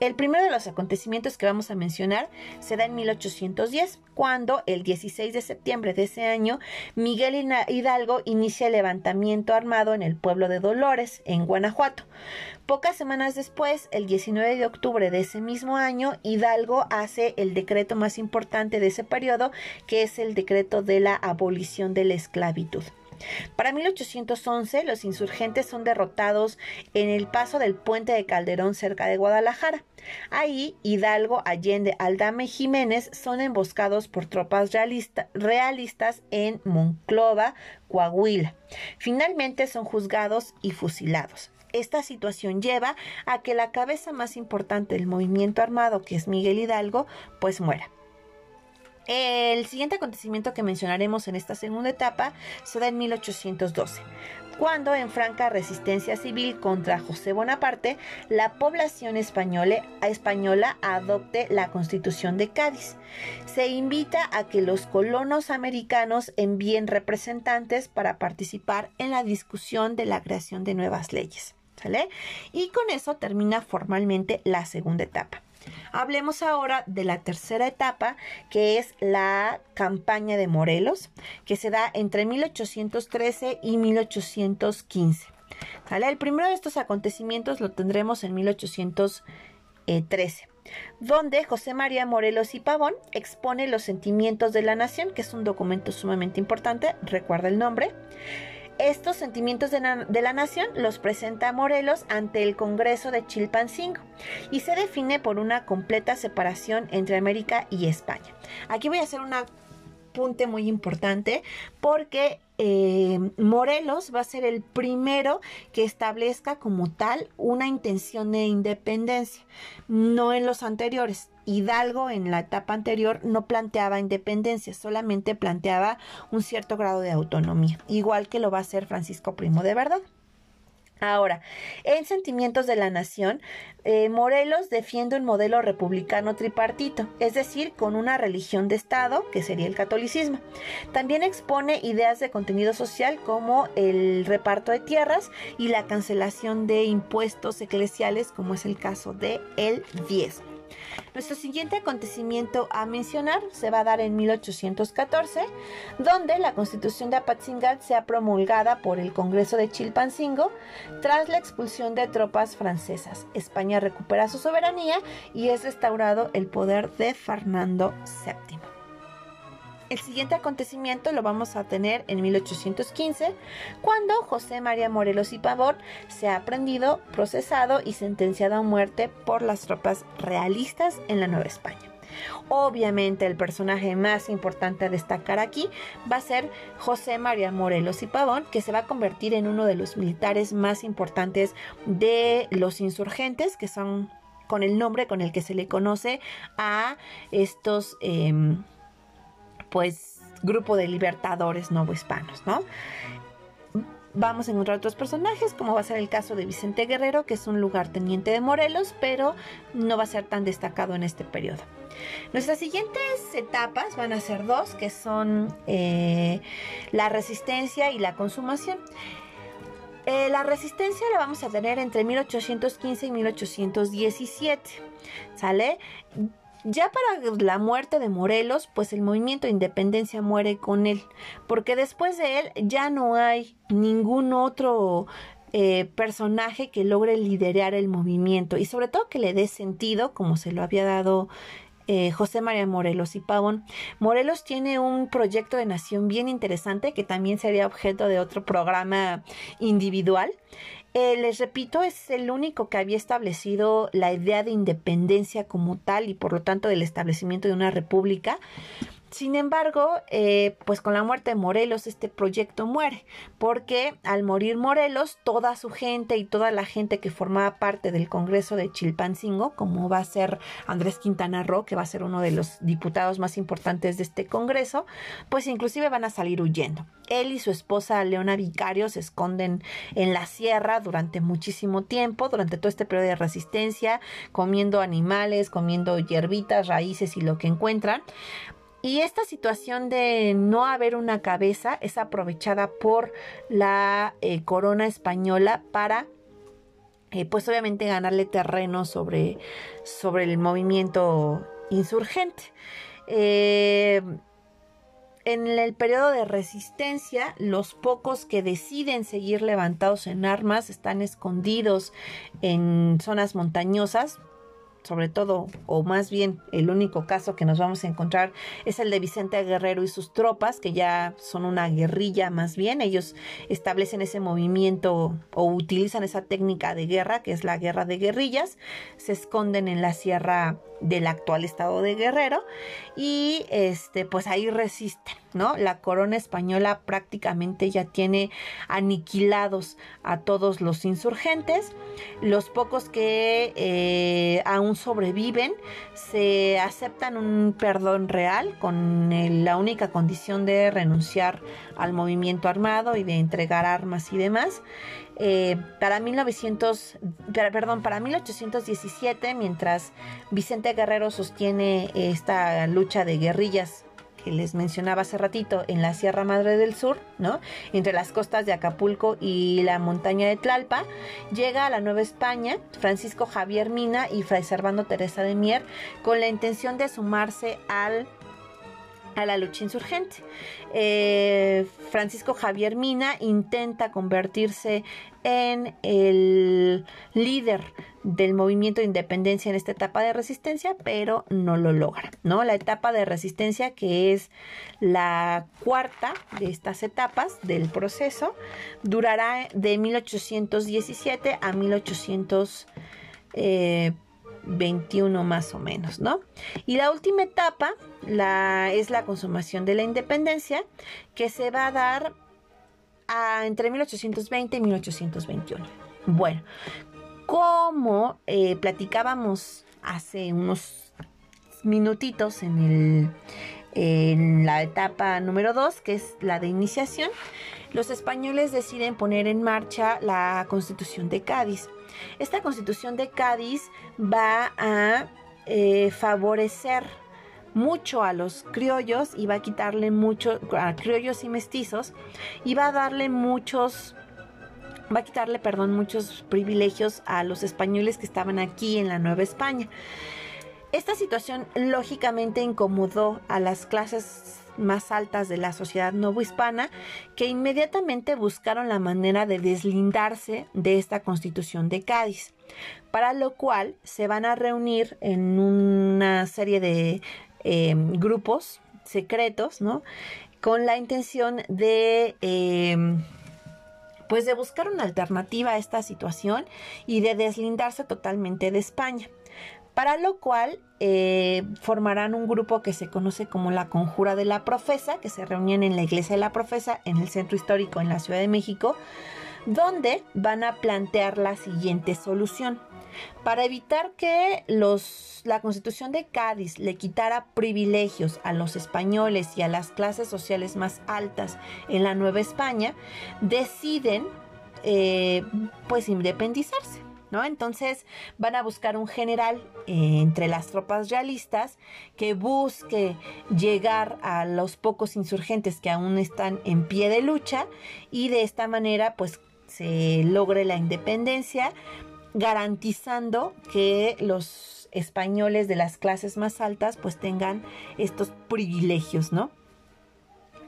El primero de los acontecimientos que vamos a mencionar se da en 1810, cuando el 16 de septiembre de ese año Miguel Hidalgo inicia el levantamiento armado en el pueblo de Dolores, en Guanajuato. Pocas semanas después, el 19 de octubre de ese mismo año, Hidalgo hace el decreto más importante de ese periodo, que es el decreto de la abolición de la esclavitud. Para 1811, los insurgentes son derrotados en el paso del puente de Calderón cerca de Guadalajara. Ahí, Hidalgo, Allende, Aldame y Jiménez son emboscados por tropas realistas en Monclova, Coahuila. Finalmente son juzgados y fusilados. Esta situación lleva a que la cabeza más importante del movimiento armado, que es Miguel Hidalgo, pues muera. El siguiente acontecimiento que mencionaremos en esta segunda etapa se da en 1812, cuando en franca resistencia civil contra José Bonaparte, la población española, adopte la Constitución de Cádiz. Se invita a que los colonos americanos envíen representantes para participar en la discusión de la creación de nuevas leyes. Y con eso termina formalmente la segunda etapa. Hablemos ahora de la tercera etapa, que es la campaña de Morelos, que se da entre 1813 y 1815. El primero de estos acontecimientos lo tendremos en 1813 donde José María Morelos y Pavón expone los sentimientos de la nación, que es un documento sumamente importante, recuerda el nombre, estos sentimientos de, la nación los presenta Morelos ante el Congreso de Chilpancingo y se define por una completa separación entre América y España. Aquí voy a hacer una apunte muy importante porque eh, Morelos va a ser el primero que establezca como tal una intención de independencia, no en los anteriores. Hidalgo en la etapa anterior no planteaba independencia, solamente planteaba un cierto grado de autonomía, igual que lo va a hacer Francisco Primo de Verdad. Ahora, en Sentimientos de la Nación, eh, Morelos defiende un modelo republicano tripartito, es decir, con una religión de Estado, que sería el catolicismo. También expone ideas de contenido social como el reparto de tierras y la cancelación de impuestos eclesiales, como es el caso de el. Nuestro siguiente acontecimiento a mencionar se va a dar en 1814, donde la Constitución de Apatzingal sea promulgada por el Congreso de Chilpancingo tras la expulsión de tropas francesas. España recupera su soberanía y es restaurado el poder de Fernando VII. El siguiente acontecimiento lo vamos a tener en 1815, cuando José María Morelos y Pavón se ha prendido, procesado y sentenciado a muerte por las tropas realistas en la Nueva España. Obviamente el personaje más importante a destacar aquí va a ser José María Morelos y Pavón, que se va a convertir en uno de los militares más importantes de los insurgentes, que son con el nombre con el que se le conoce a estos... Em, pues grupo de libertadores novohispanos, ¿no? Vamos a encontrar otros personajes, como va a ser el caso de Vicente Guerrero, que es un lugarteniente de Morelos, pero no va a ser tan destacado en este periodo. Nuestras siguientes etapas van a ser dos, que son eh, la resistencia y la consumación. Eh, la resistencia la vamos a tener entre 1815 y 1817. ¿Sale? Ya para la muerte de Morelos, pues el movimiento de independencia muere con él, porque después de él ya no hay ningún otro eh, personaje que logre liderar el movimiento y sobre todo que le dé sentido, como se lo había dado eh, José María Morelos y Pavón. Morelos tiene un proyecto de nación bien interesante que también sería objeto de otro programa individual. Eh, les repito, es el único que había establecido la idea de independencia como tal y por lo tanto del establecimiento de una república. Sin embargo, eh, pues con la muerte de Morelos este proyecto muere, porque al morir Morelos, toda su gente y toda la gente que formaba parte del Congreso de Chilpancingo, como va a ser Andrés Quintana Roo, que va a ser uno de los diputados más importantes de este Congreso, pues inclusive van a salir huyendo. Él y su esposa Leona Vicario se esconden en la sierra durante muchísimo tiempo, durante todo este periodo de resistencia, comiendo animales, comiendo hierbitas, raíces y lo que encuentran y esta situación de no haber una cabeza es aprovechada por la eh, corona española para, eh, pues obviamente, ganarle terreno sobre, sobre el movimiento insurgente. Eh, en el periodo de resistencia, los pocos que deciden seguir levantados en armas están escondidos en zonas montañosas, sobre todo, o más bien el único caso que nos vamos a encontrar es el de Vicente Guerrero y sus tropas, que ya son una guerrilla más bien. Ellos establecen ese movimiento o utilizan esa técnica de guerra, que es la guerra de guerrillas, se esconden en la sierra del actual estado de Guerrero y este pues ahí resisten, ¿no? La corona española prácticamente ya tiene aniquilados a todos los insurgentes, los pocos que eh, aún sobreviven se aceptan un perdón real con la única condición de renunciar al movimiento armado y de entregar armas y demás. Eh, para 1900, perdón, para 1817, mientras Vicente Guerrero sostiene esta lucha de guerrillas que les mencionaba hace ratito en la Sierra Madre del Sur, ¿no? Entre las costas de Acapulco y la montaña de Tlalpa, llega a la Nueva España Francisco Javier Mina y Fray Servando Teresa de Mier con la intención de sumarse al a la lucha insurgente. Eh, Francisco Javier Mina intenta convertirse en el líder del movimiento de independencia en esta etapa de resistencia, pero no lo logra, ¿no? La etapa de resistencia, que es la cuarta de estas etapas del proceso, durará de 1817 a 1800 XXI más o menos, ¿no? Y la última etapa la, es la consumación de la independencia, que se va a dar entre 1820 y 1821. Bueno, como eh, platicábamos hace unos minutitos en, el, en la etapa número 2, que es la de iniciación, los españoles deciden poner en marcha la constitución de Cádiz. Esta constitución de Cádiz va a eh, favorecer mucho a los criollos y va a quitarle mucho a criollos y mestizos y va a darle muchos va a quitarle, perdón, muchos privilegios a los españoles que estaban aquí en la Nueva España. Esta situación lógicamente incomodó a las clases más altas de la sociedad novohispana que inmediatamente buscaron la manera de deslindarse de esta constitución de Cádiz, para lo cual se van a reunir en una serie de em, grupos secretos, ¿no? Con la intención de... Em, pues de buscar una alternativa a esta situación y de deslindarse totalmente de España para lo cual eh, formarán un grupo que se conoce como la Conjura de la Profesa, que se reunían en la Iglesia de la Profesa, en el Centro Histórico en la Ciudad de México, donde van a plantear la siguiente solución. Para evitar que los, la constitución de Cádiz le quitara privilegios a los españoles y a las clases sociales más altas en la Nueva España, deciden eh, pues independizarse. Entonces van a buscar un general eh, entre las tropas realistas que busque llegar a los pocos insurgentes que aún están en pie de lucha y de esta manera pues se logre la independencia garantizando que los españoles de las clases más altas pues tengan estos privilegios, ¿no?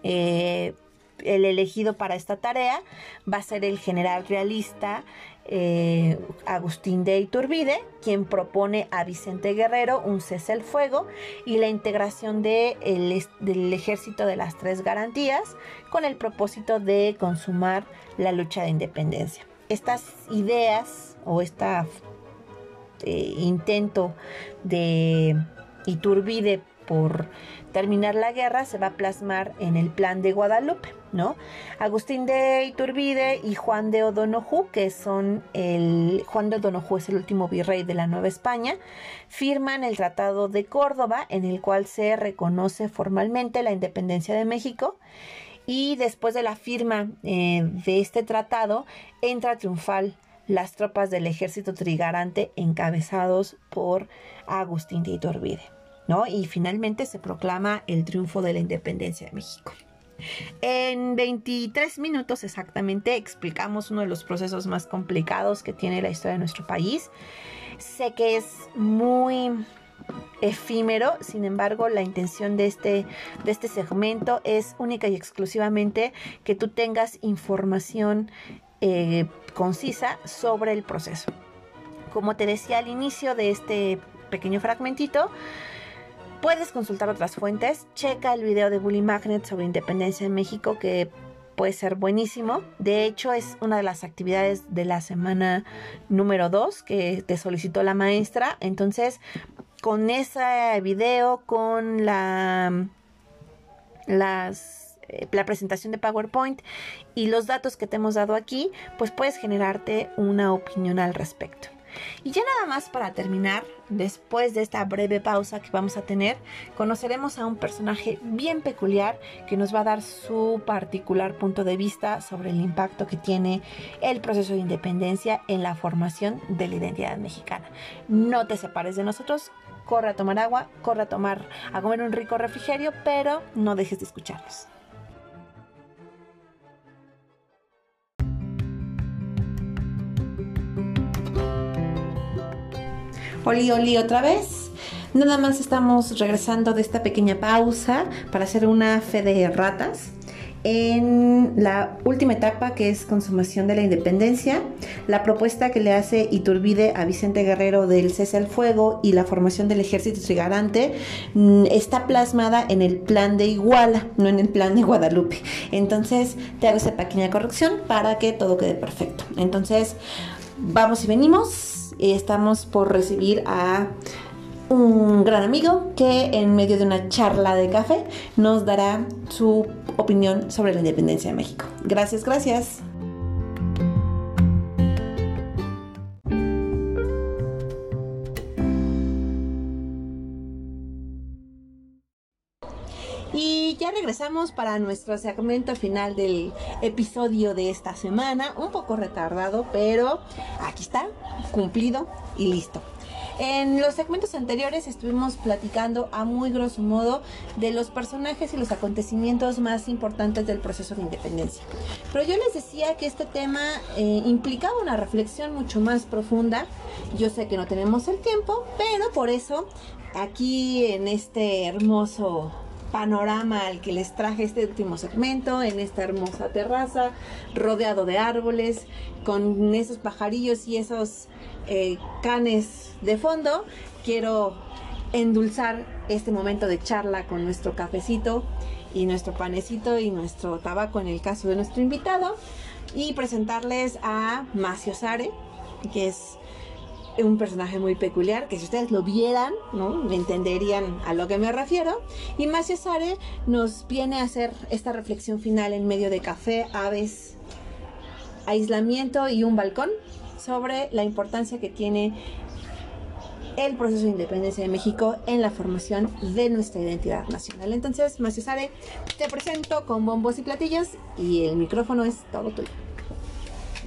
Eh, el elegido para esta tarea va a ser el general realista eh, Agustín de Iturbide, quien propone a Vicente Guerrero un cese al fuego y la integración de del ejército de las tres garantías con el propósito de consumar la lucha de independencia. Estas ideas o este intento de Iturbide por terminar la guerra se va a plasmar en el plan de Guadalupe, ¿no? Agustín de Iturbide y Juan de O'Donoghue, que son el Juan de O'Donoghue es el último virrey de la Nueva España, firman el Tratado de Córdoba en el cual se reconoce formalmente la independencia de México y después de la firma eh, de este tratado entra triunfal las tropas del ejército trigarante encabezados por Agustín de Iturbide. ¿no? Y finalmente se proclama el triunfo de la independencia de México. En 23 minutos exactamente explicamos uno de los procesos más complicados que tiene la historia de nuestro país. Sé que es muy efímero, sin embargo la intención de este, de este segmento es única y exclusivamente que tú tengas información eh, concisa sobre el proceso. Como te decía al inicio de este pequeño fragmentito, Puedes consultar otras fuentes. Checa el video de Bully Magnet sobre independencia en México que puede ser buenísimo. De hecho, es una de las actividades de la semana número 2 que te solicitó la maestra. Entonces, con ese video, con la, las, eh, la presentación de PowerPoint y los datos que te hemos dado aquí, pues puedes generarte una opinión al respecto. Y ya nada más para terminar, después de esta breve pausa que vamos a tener, conoceremos a un personaje bien peculiar que nos va a dar su particular punto de vista sobre el impacto que tiene el proceso de independencia en la formación de la identidad mexicana. No te separes de nosotros, corre a tomar agua, corre a tomar, a comer un rico refrigerio, pero no dejes de escucharnos. Oli, oli otra vez. Nada más estamos regresando de esta pequeña pausa para hacer una fe de ratas en la última etapa que es consumación de la independencia, la propuesta que le hace Iturbide a Vicente Guerrero del cese al fuego y la formación del ejército trigarante mm, está plasmada en el plan de Iguala, no en el plan de Guadalupe. Entonces te hago esa pequeña corrección para que todo quede perfecto. Entonces vamos y venimos. Estamos por recibir a un gran amigo que en medio de una charla de café nos dará su opinión sobre la independencia de México. Gracias, gracias. Y ya regresamos para nuestro segmento final del episodio de esta semana. Un poco retardado, pero aquí está, cumplido y listo. En los segmentos anteriores estuvimos platicando a muy grosso modo de los personajes y los acontecimientos más importantes del proceso de independencia. Pero yo les decía que este tema eh, implicaba una reflexión mucho más profunda. Yo sé que no tenemos el tiempo, pero por eso aquí en este hermoso panorama al que les traje este último segmento, en esta hermosa terraza, rodeado de árboles, con esos pajarillos y esos eh, canes de fondo. Quiero endulzar este momento de charla con nuestro cafecito y nuestro panecito y nuestro tabaco en el caso de nuestro invitado y presentarles a Macio Sare, que es un personaje muy peculiar, que si ustedes lo vieran, ¿no? entenderían a lo que me refiero. Y Macio Sare nos viene a hacer esta reflexión final en medio de café, aves, aislamiento y un balcón sobre la importancia que tiene el proceso de independencia de México en la formación de nuestra identidad nacional. Entonces, Macio Sare, te presento con bombos y platillos y el micrófono es todo tuyo.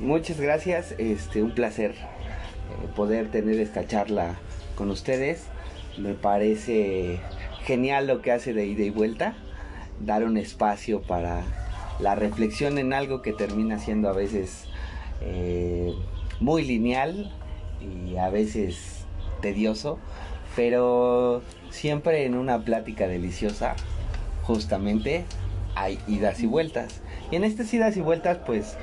Muchas gracias, este, un placer eh, poder tener esta charla con ustedes. Me parece genial lo que hace de ida y vuelta, dar un espacio para la reflexión en algo que termina siendo a veces eh, muy lineal y a veces tedioso, pero siempre en una plática deliciosa, justamente hay idas y vueltas. Y en estas idas y vueltas, pues,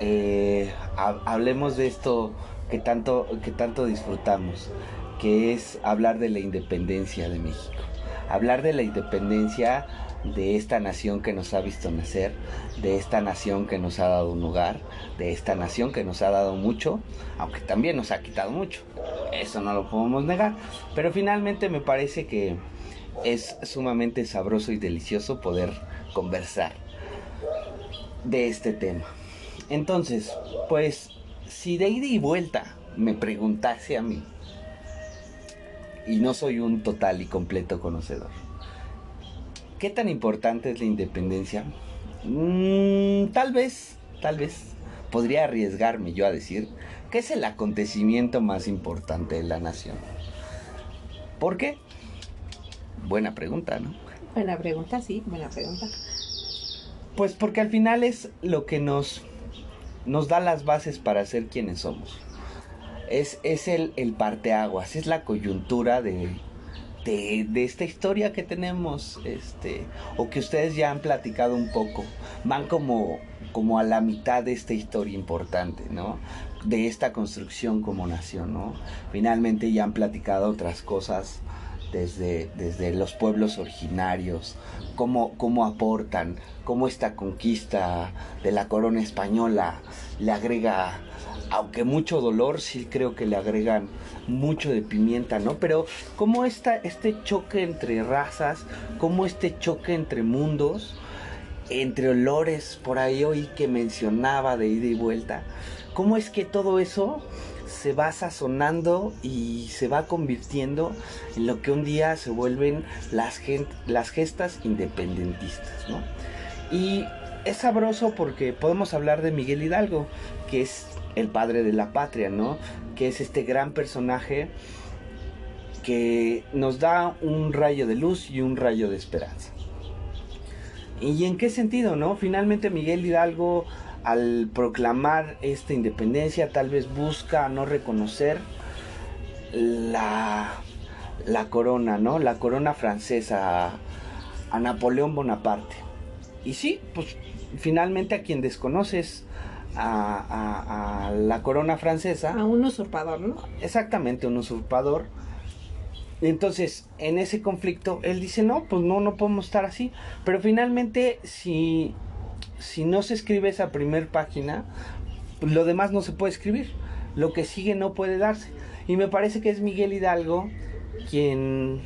eh, hablemos de esto que tanto, que tanto disfrutamos, que es hablar de la independencia de México. Hablar de la independencia de esta nación que nos ha visto nacer, de esta nación que nos ha dado un hogar, de esta nación que nos ha dado mucho, aunque también nos ha quitado mucho. Eso no lo podemos negar. Pero finalmente me parece que es sumamente sabroso y delicioso poder conversar de este tema. Entonces, pues si de ida y vuelta me preguntase a mí, y no soy un total y completo conocedor, ¿qué tan importante es la independencia? Mm, tal vez, tal vez, podría arriesgarme yo a decir que es el acontecimiento más importante de la nación. ¿Por qué? Buena pregunta, ¿no? Buena pregunta, sí, buena pregunta. Pues porque al final es lo que nos nos da las bases para ser quienes somos. Es, es el, el parteaguas, es la coyuntura de, de, esta historia que tenemos, este, o que ustedes ya han platicado un poco. Van como, como a la mitad de esta historia importante, ¿no? De esta construcción como nación, ¿no? Finalmente ya han platicado otras cosas desde, desde los pueblos originarios, cómo, cómo aportan, cómo esta conquista de la corona española le agrega, aunque mucho dolor, sí creo que le agregan mucho de pimienta, ¿no? Pero cómo esta, este choque entre razas, cómo este choque entre mundos, entre olores, por ahí hoy que mencionaba de ida y vuelta, cómo es que todo eso se va sazonando y se va convirtiendo en lo que un día se vuelven las, las gestas independentistas, ¿no? Y es sabroso porque podemos hablar de Miguel Hidalgo, que es el padre de la patria, ¿no? Que es este gran personaje que nos da un rayo de luz y un rayo de esperanza. ¿Y en qué sentido, no? Finalmente Miguel Hidalgo al proclamar esta independencia tal vez busca no reconocer la, la corona, ¿no? La corona francesa a, Napoleón Bonaparte. Y sí, pues finalmente a quien desconoces a, a, la corona francesa. A un usurpador, ¿no? Exactamente, un usurpador. Entonces, en ese conflicto, él dice, no, pues no, no podemos estar así. Pero finalmente, si si no se escribe esa primer página, lo demás no se puede escribir, lo que sigue no puede darse. Y me parece que es Miguel Hidalgo quien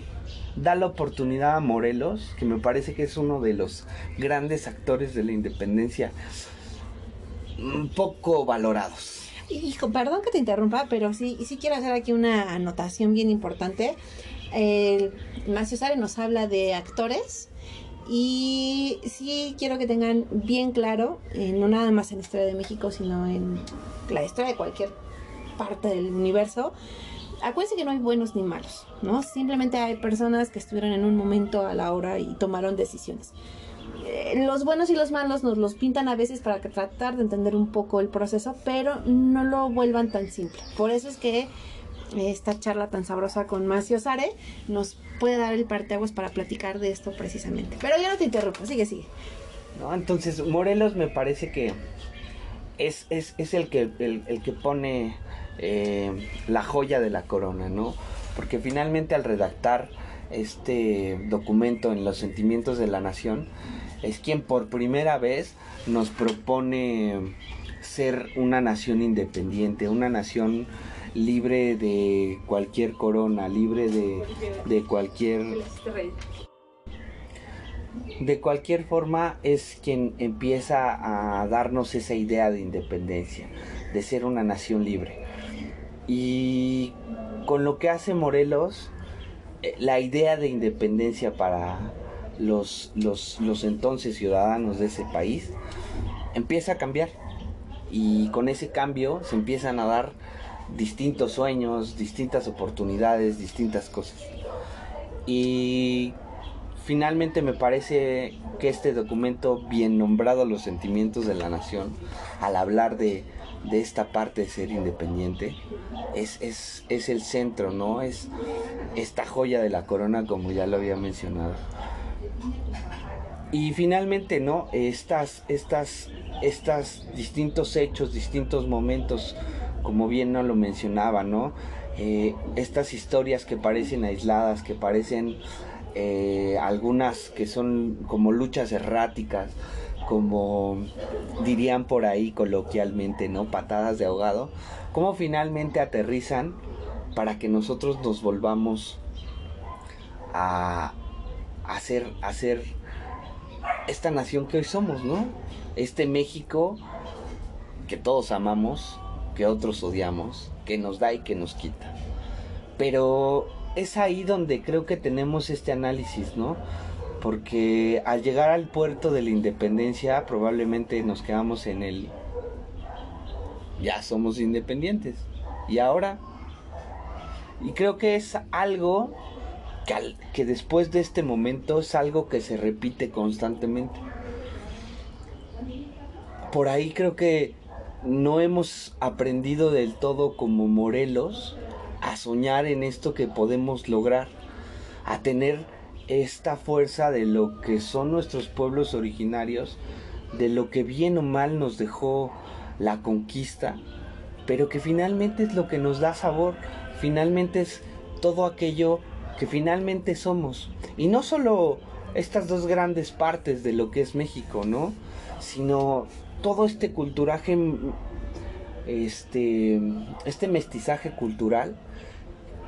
da la oportunidad a Morelos, que me parece que es uno de los grandes actores de la independencia, poco valorados. Hijo, perdón que te interrumpa, pero sí, sí quiero hacer aquí una anotación bien importante. El Macio Sare nos habla de actores y sí quiero que tengan bien claro, eh, no nada más en la historia de México, sino en la historia de cualquier parte del universo, acuérdense que no hay buenos ni malos, ¿no? Simplemente hay personas que estuvieron en un momento a la hora y tomaron decisiones. Eh, los buenos y los malos nos los pintan a veces para tratar de entender un poco el proceso, pero no lo vuelvan tan simple. Por eso es que esta charla tan sabrosa con Macio Sare nos puede dar el parteaguas para platicar de esto precisamente. Pero ya no te interrumpo, sigue, sigue. No, entonces Morelos me parece que es, es, es el, que, el, que pone eh, la joya de la corona, ¿no? Porque finalmente al redactar este documento en los sentimientos de la nación, es quien por primera vez nos propone ser una nación independiente, una nación libre de cualquier corona, libre de, de cualquier... De cualquier forma es quien empieza a darnos esa idea de independencia, de ser una nación libre. Y con lo que hace Morelos, eh, la idea de independencia para los, los, los entonces ciudadanos de ese país empieza a cambiar. Y con ese cambio se empiezan a dar distintos sueños, distintas oportunidades, distintas cosas. Y finalmente me parece que este documento, bien nombrado Los sentimientos de la nación, al hablar de, esta parte de ser independiente, es, es, es, el centro, ¿no? Es esta joya de la corona, como ya lo había mencionado. Y finalmente, ¿no? Estas, estas, estas distintos hechos, distintos momentos como bien no lo mencionaba, ¿no? Eh, estas historias que parecen aisladas, que parecen eh, algunas que son como luchas erráticas, como dirían por ahí coloquialmente, ¿no? Patadas de ahogado, cómo finalmente aterrizan para que nosotros nos volvamos a hacer, hacer esta nación que hoy somos, ¿no? Este México que todos amamos, que otros odiamos, que nos da y que nos quita. Pero es ahí donde creo que tenemos este análisis, ¿no? Porque al llegar al puerto de la independencia probablemente nos quedamos en el... Ya somos independientes. Y ahora... Y creo que es algo que, después de este momento es algo que se repite constantemente. Por ahí creo que no hemos aprendido del todo como Morelos a soñar en esto que podemos lograr, a tener esta fuerza de lo que son nuestros pueblos originarios, de lo que bien o mal nos dejó la conquista, pero que finalmente es lo que nos da sabor, finalmente es todo aquello que finalmente somos. Y no solo estas dos grandes partes de lo que es México, ¿no? Sino todo este culturaje, este, este mestizaje cultural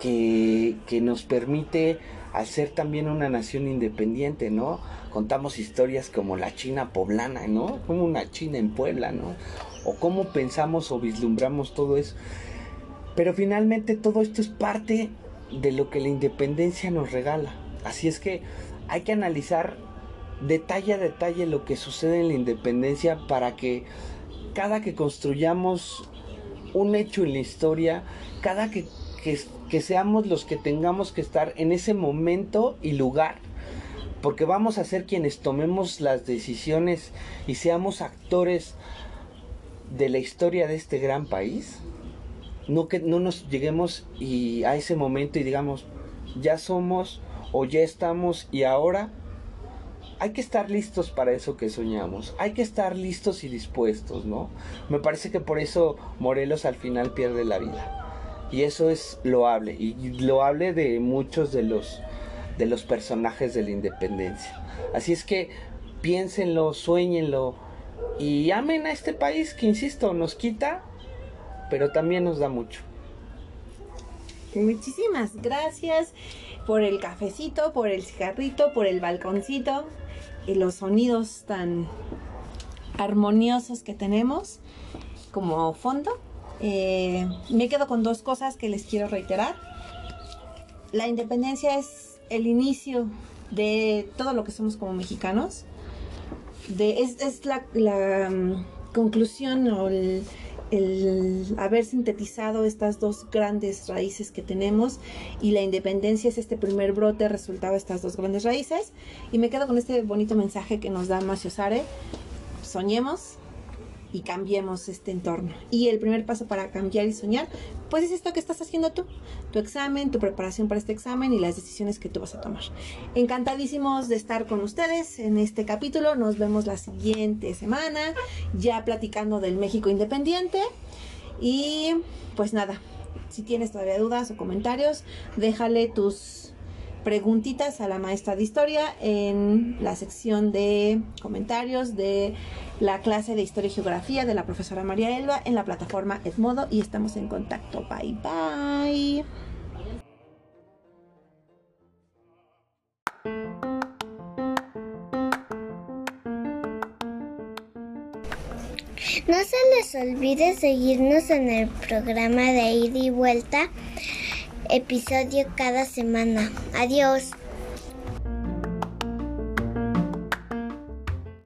que, nos permite al ser también una nación independiente, ¿no? Contamos historias como la China poblana, ¿no? Como una China en Puebla, ¿no? O cómo pensamos o vislumbramos todo eso. Pero finalmente todo esto es parte de lo que la independencia nos regala. Así es que hay que analizar detalle a detalle lo que sucede en la independencia para que cada que construyamos un hecho en la historia, cada que, que, seamos los que tengamos que estar en ese momento y lugar, porque vamos a ser quienes tomemos las decisiones y seamos actores de la historia de este gran país, no que no nos lleguemos y a ese momento y digamos, ya somos o ya estamos y ahora hay que estar listos para eso que soñamos. Hay que estar listos y dispuestos, ¿no? Me parece que por eso Morelos al final pierde la vida. Y eso es loable. Y loable de muchos de los, de los personajes de la independencia. Así es que piénsenlo, sueñenlo y amen a este país que, insisto, nos quita, pero también nos da mucho. Muchísimas gracias por el cafecito, por el cigarrito, por el balconcito y los sonidos tan armoniosos que tenemos como fondo. Eh, me quedo con dos cosas que les quiero reiterar. La independencia es el inicio de todo lo que somos como mexicanos. De, es, la, mm, conclusión o el, el haber sintetizado estas dos grandes raíces que tenemos y la independencia es este primer brote resultado de estas dos grandes raíces. Y me quedo con este bonito mensaje que nos da Macio Sare. Soñemos y cambiemos este entorno. Y el primer paso para cambiar y soñar, pues es esto que estás haciendo tú, tu examen, tu preparación para este examen y las decisiones que tú vas a tomar. Encantadísimos de estar con ustedes en este capítulo. Nos vemos la siguiente semana, ya platicando del México Independiente. Y pues nada, si tienes todavía dudas o comentarios, déjale tus preguntitas a la maestra de historia en la sección de comentarios de la clase de historia y geografía de la profesora María Elba en la plataforma Edmodo y estamos en contacto. Bye bye. No se les olvide seguirnos en el programa de ida y vuelta episodio cada semana. Adiós.